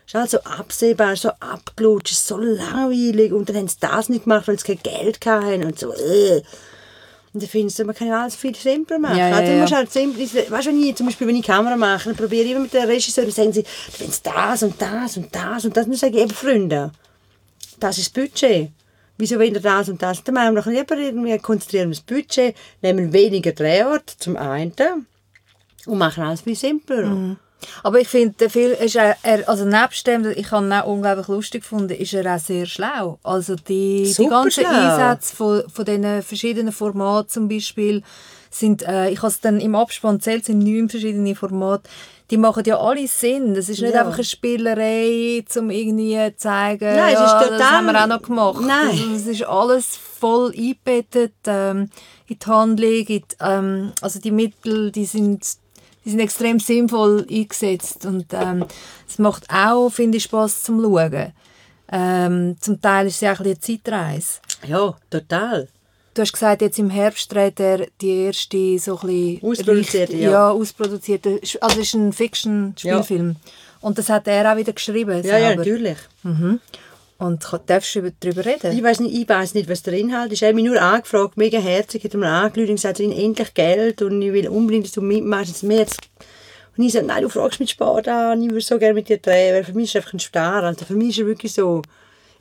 ist halt so absehbar, so abgelutscht, ist so langweilig und dann haben sie das nicht gemacht, weil sie kein Geld hatten und so, äh. Und dann findest du, man kann ja alles viel simpler machen. Ja, ja, also, du musst halt simpel, weißt du, wenn ich, zum Beispiel, wenn ich Kamera mache, dann probiere ich immer mit der Regisseur, dann sagen sie, willst das und das und das und das. Und dann sage ich, eben, Freunde, das ist das Budget. Wieso wollen ihr das und das? Dann machen wir doch lieber irgendwie, konzentrieren wir das Budget, nehmen weniger Drehort zum einen und machen alles viel simpler. Aber ich finde, der Film ist er, also nebst dem, ich habe ihn auch unglaublich lustig gefunden, ist er auch sehr schlau. Also die, die ganzen schlau. Einsätze von, von diesen verschiedenen Formaten zum Beispiel sind, äh, ich habe es dann im Abspann zählt, sind neun verschiedene Formate. Die machen ja alle Sinn. Das ist nicht Ja. einfach eine Spielerei, um irgendwie zu zeigen, Nein, es ja, ist das total- haben wir auch noch gemacht. Nein. Also, es ist alles voll eingebettet ähm, in die Handlung. In die, ähm, also die Mittel, die sind, die sind extrem sinnvoll eingesetzt und ähm, es macht auch, finde ich, Spaß zum Schauen. Ähm, zum Teil ist es ja auch ein eine Zeitreise. Ja, total. Du hast gesagt, jetzt im Herbst dreht er die erste so ein bisschen... Ausproduzierte, ja. ja. ausproduzierte. Also es ist ein Fiction-Spielfilm. Und das hat er auch wieder geschrieben Ja, ja, selber. natürlich. Und ka- darfst du über- darüber reden? Ich weiß nicht, ich weiß nicht, was der Inhalt ist. Er hat mich nur angefragt, mega herzig, hat mir angerufen und gesagt, ich endlich Geld und ich will unbedingt, dass du mitmachst. Und ich sagte, nein, du fragst mich Sport an, ich würde so gerne mit dir drehen, weil für mich ist er einfach ein Star. Also für mich ist er wirklich so,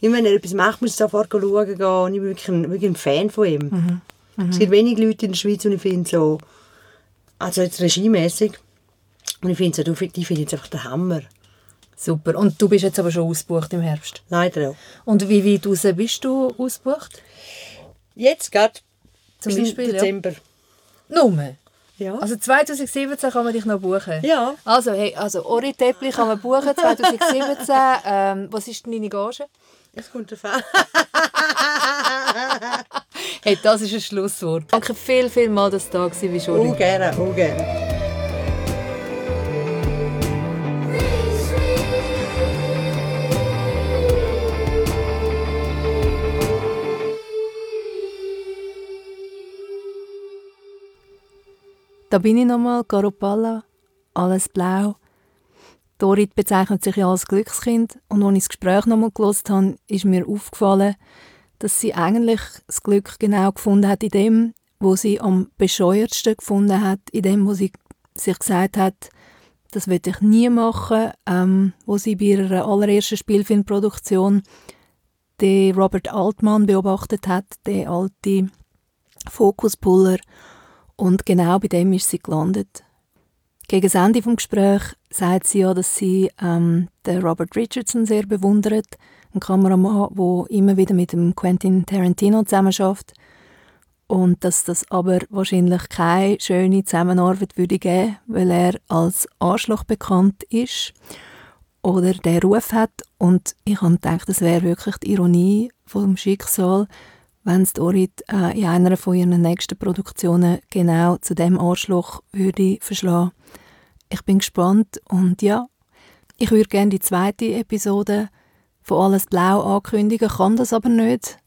immer wenn er etwas macht, muss ich sofort schauen gehen und ich bin wirklich ein, wirklich ein Fan von ihm. Es gibt wenige Leute in der Schweiz, und ich finde so, also jetzt regiemäßig, und ich finde so, die finde jetzt einfach der Hammer. Super. Und du bist jetzt aber schon ausgebucht im Herbst. Leider auch. Und wie weit raus bist du ausgebucht? Jetzt gerade, Zum bis Beispiel, ja. Dezember. Nur? Ja. Also 2017 kann man dich noch buchen? Ja. Also, hey, also Ori Teppli kann man buchen 2017. ähm, was ist deine Gage? Es kommt an. Hey, das ist ein Schlusswort. Danke viel, viel mal, dass du da warst, wie schon. Oh, gerne, oh, gerne. Da bin ich nochmal, Garopalla, alles blau. Dorit bezeichnet sich ja als Glückskind und als ich das Gespräch nochmal gelesen habe, ist mir aufgefallen, dass sie eigentlich das Glück genau gefunden hat in dem, wo sie am bescheuertsten gefunden hat, in dem, wo sie sich gesagt hat, das will ich nie machen, ähm, wo sie bei ihrer allerersten Spielfilmproduktion den Robert Altman beobachtet hat, den alte Fokuspuller und genau bei dem ist sie gelandet. Gegen das Ende des Gesprächs sagt sie ja, dass sie ähm, den Robert Richardson sehr bewundert, ein Kameramann, der immer wieder mit dem Quentin Tarantino zusammenarbeitet. Und dass das aber wahrscheinlich keine schöne Zusammenarbeit würde geben, weil er als Arschloch bekannt ist oder der Ruf hat. Und ich habe gedacht, das wäre wirklich die Ironie vom Schicksal, wenn es Dorit äh, in einer von ihren nächsten Produktionen genau zu dem Arschloch würde verschlagen. Ich bin gespannt und ja, ich würde gerne die zweite Episode von Alles Blau ankündigen, kann das aber nicht,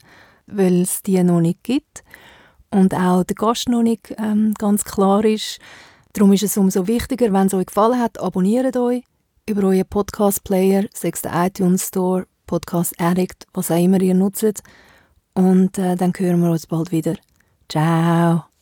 weil es die noch nicht gibt und auch der Gast noch nicht ähm, ganz klar ist. Darum ist es umso wichtiger, wenn es euch gefallen hat, abonniert euch über euren Podcast-Player, sei der iTunes Store, Podcast Addict, was auch immer ihr nutzt. Und äh, dann hören wir uns bald wieder. Ciao!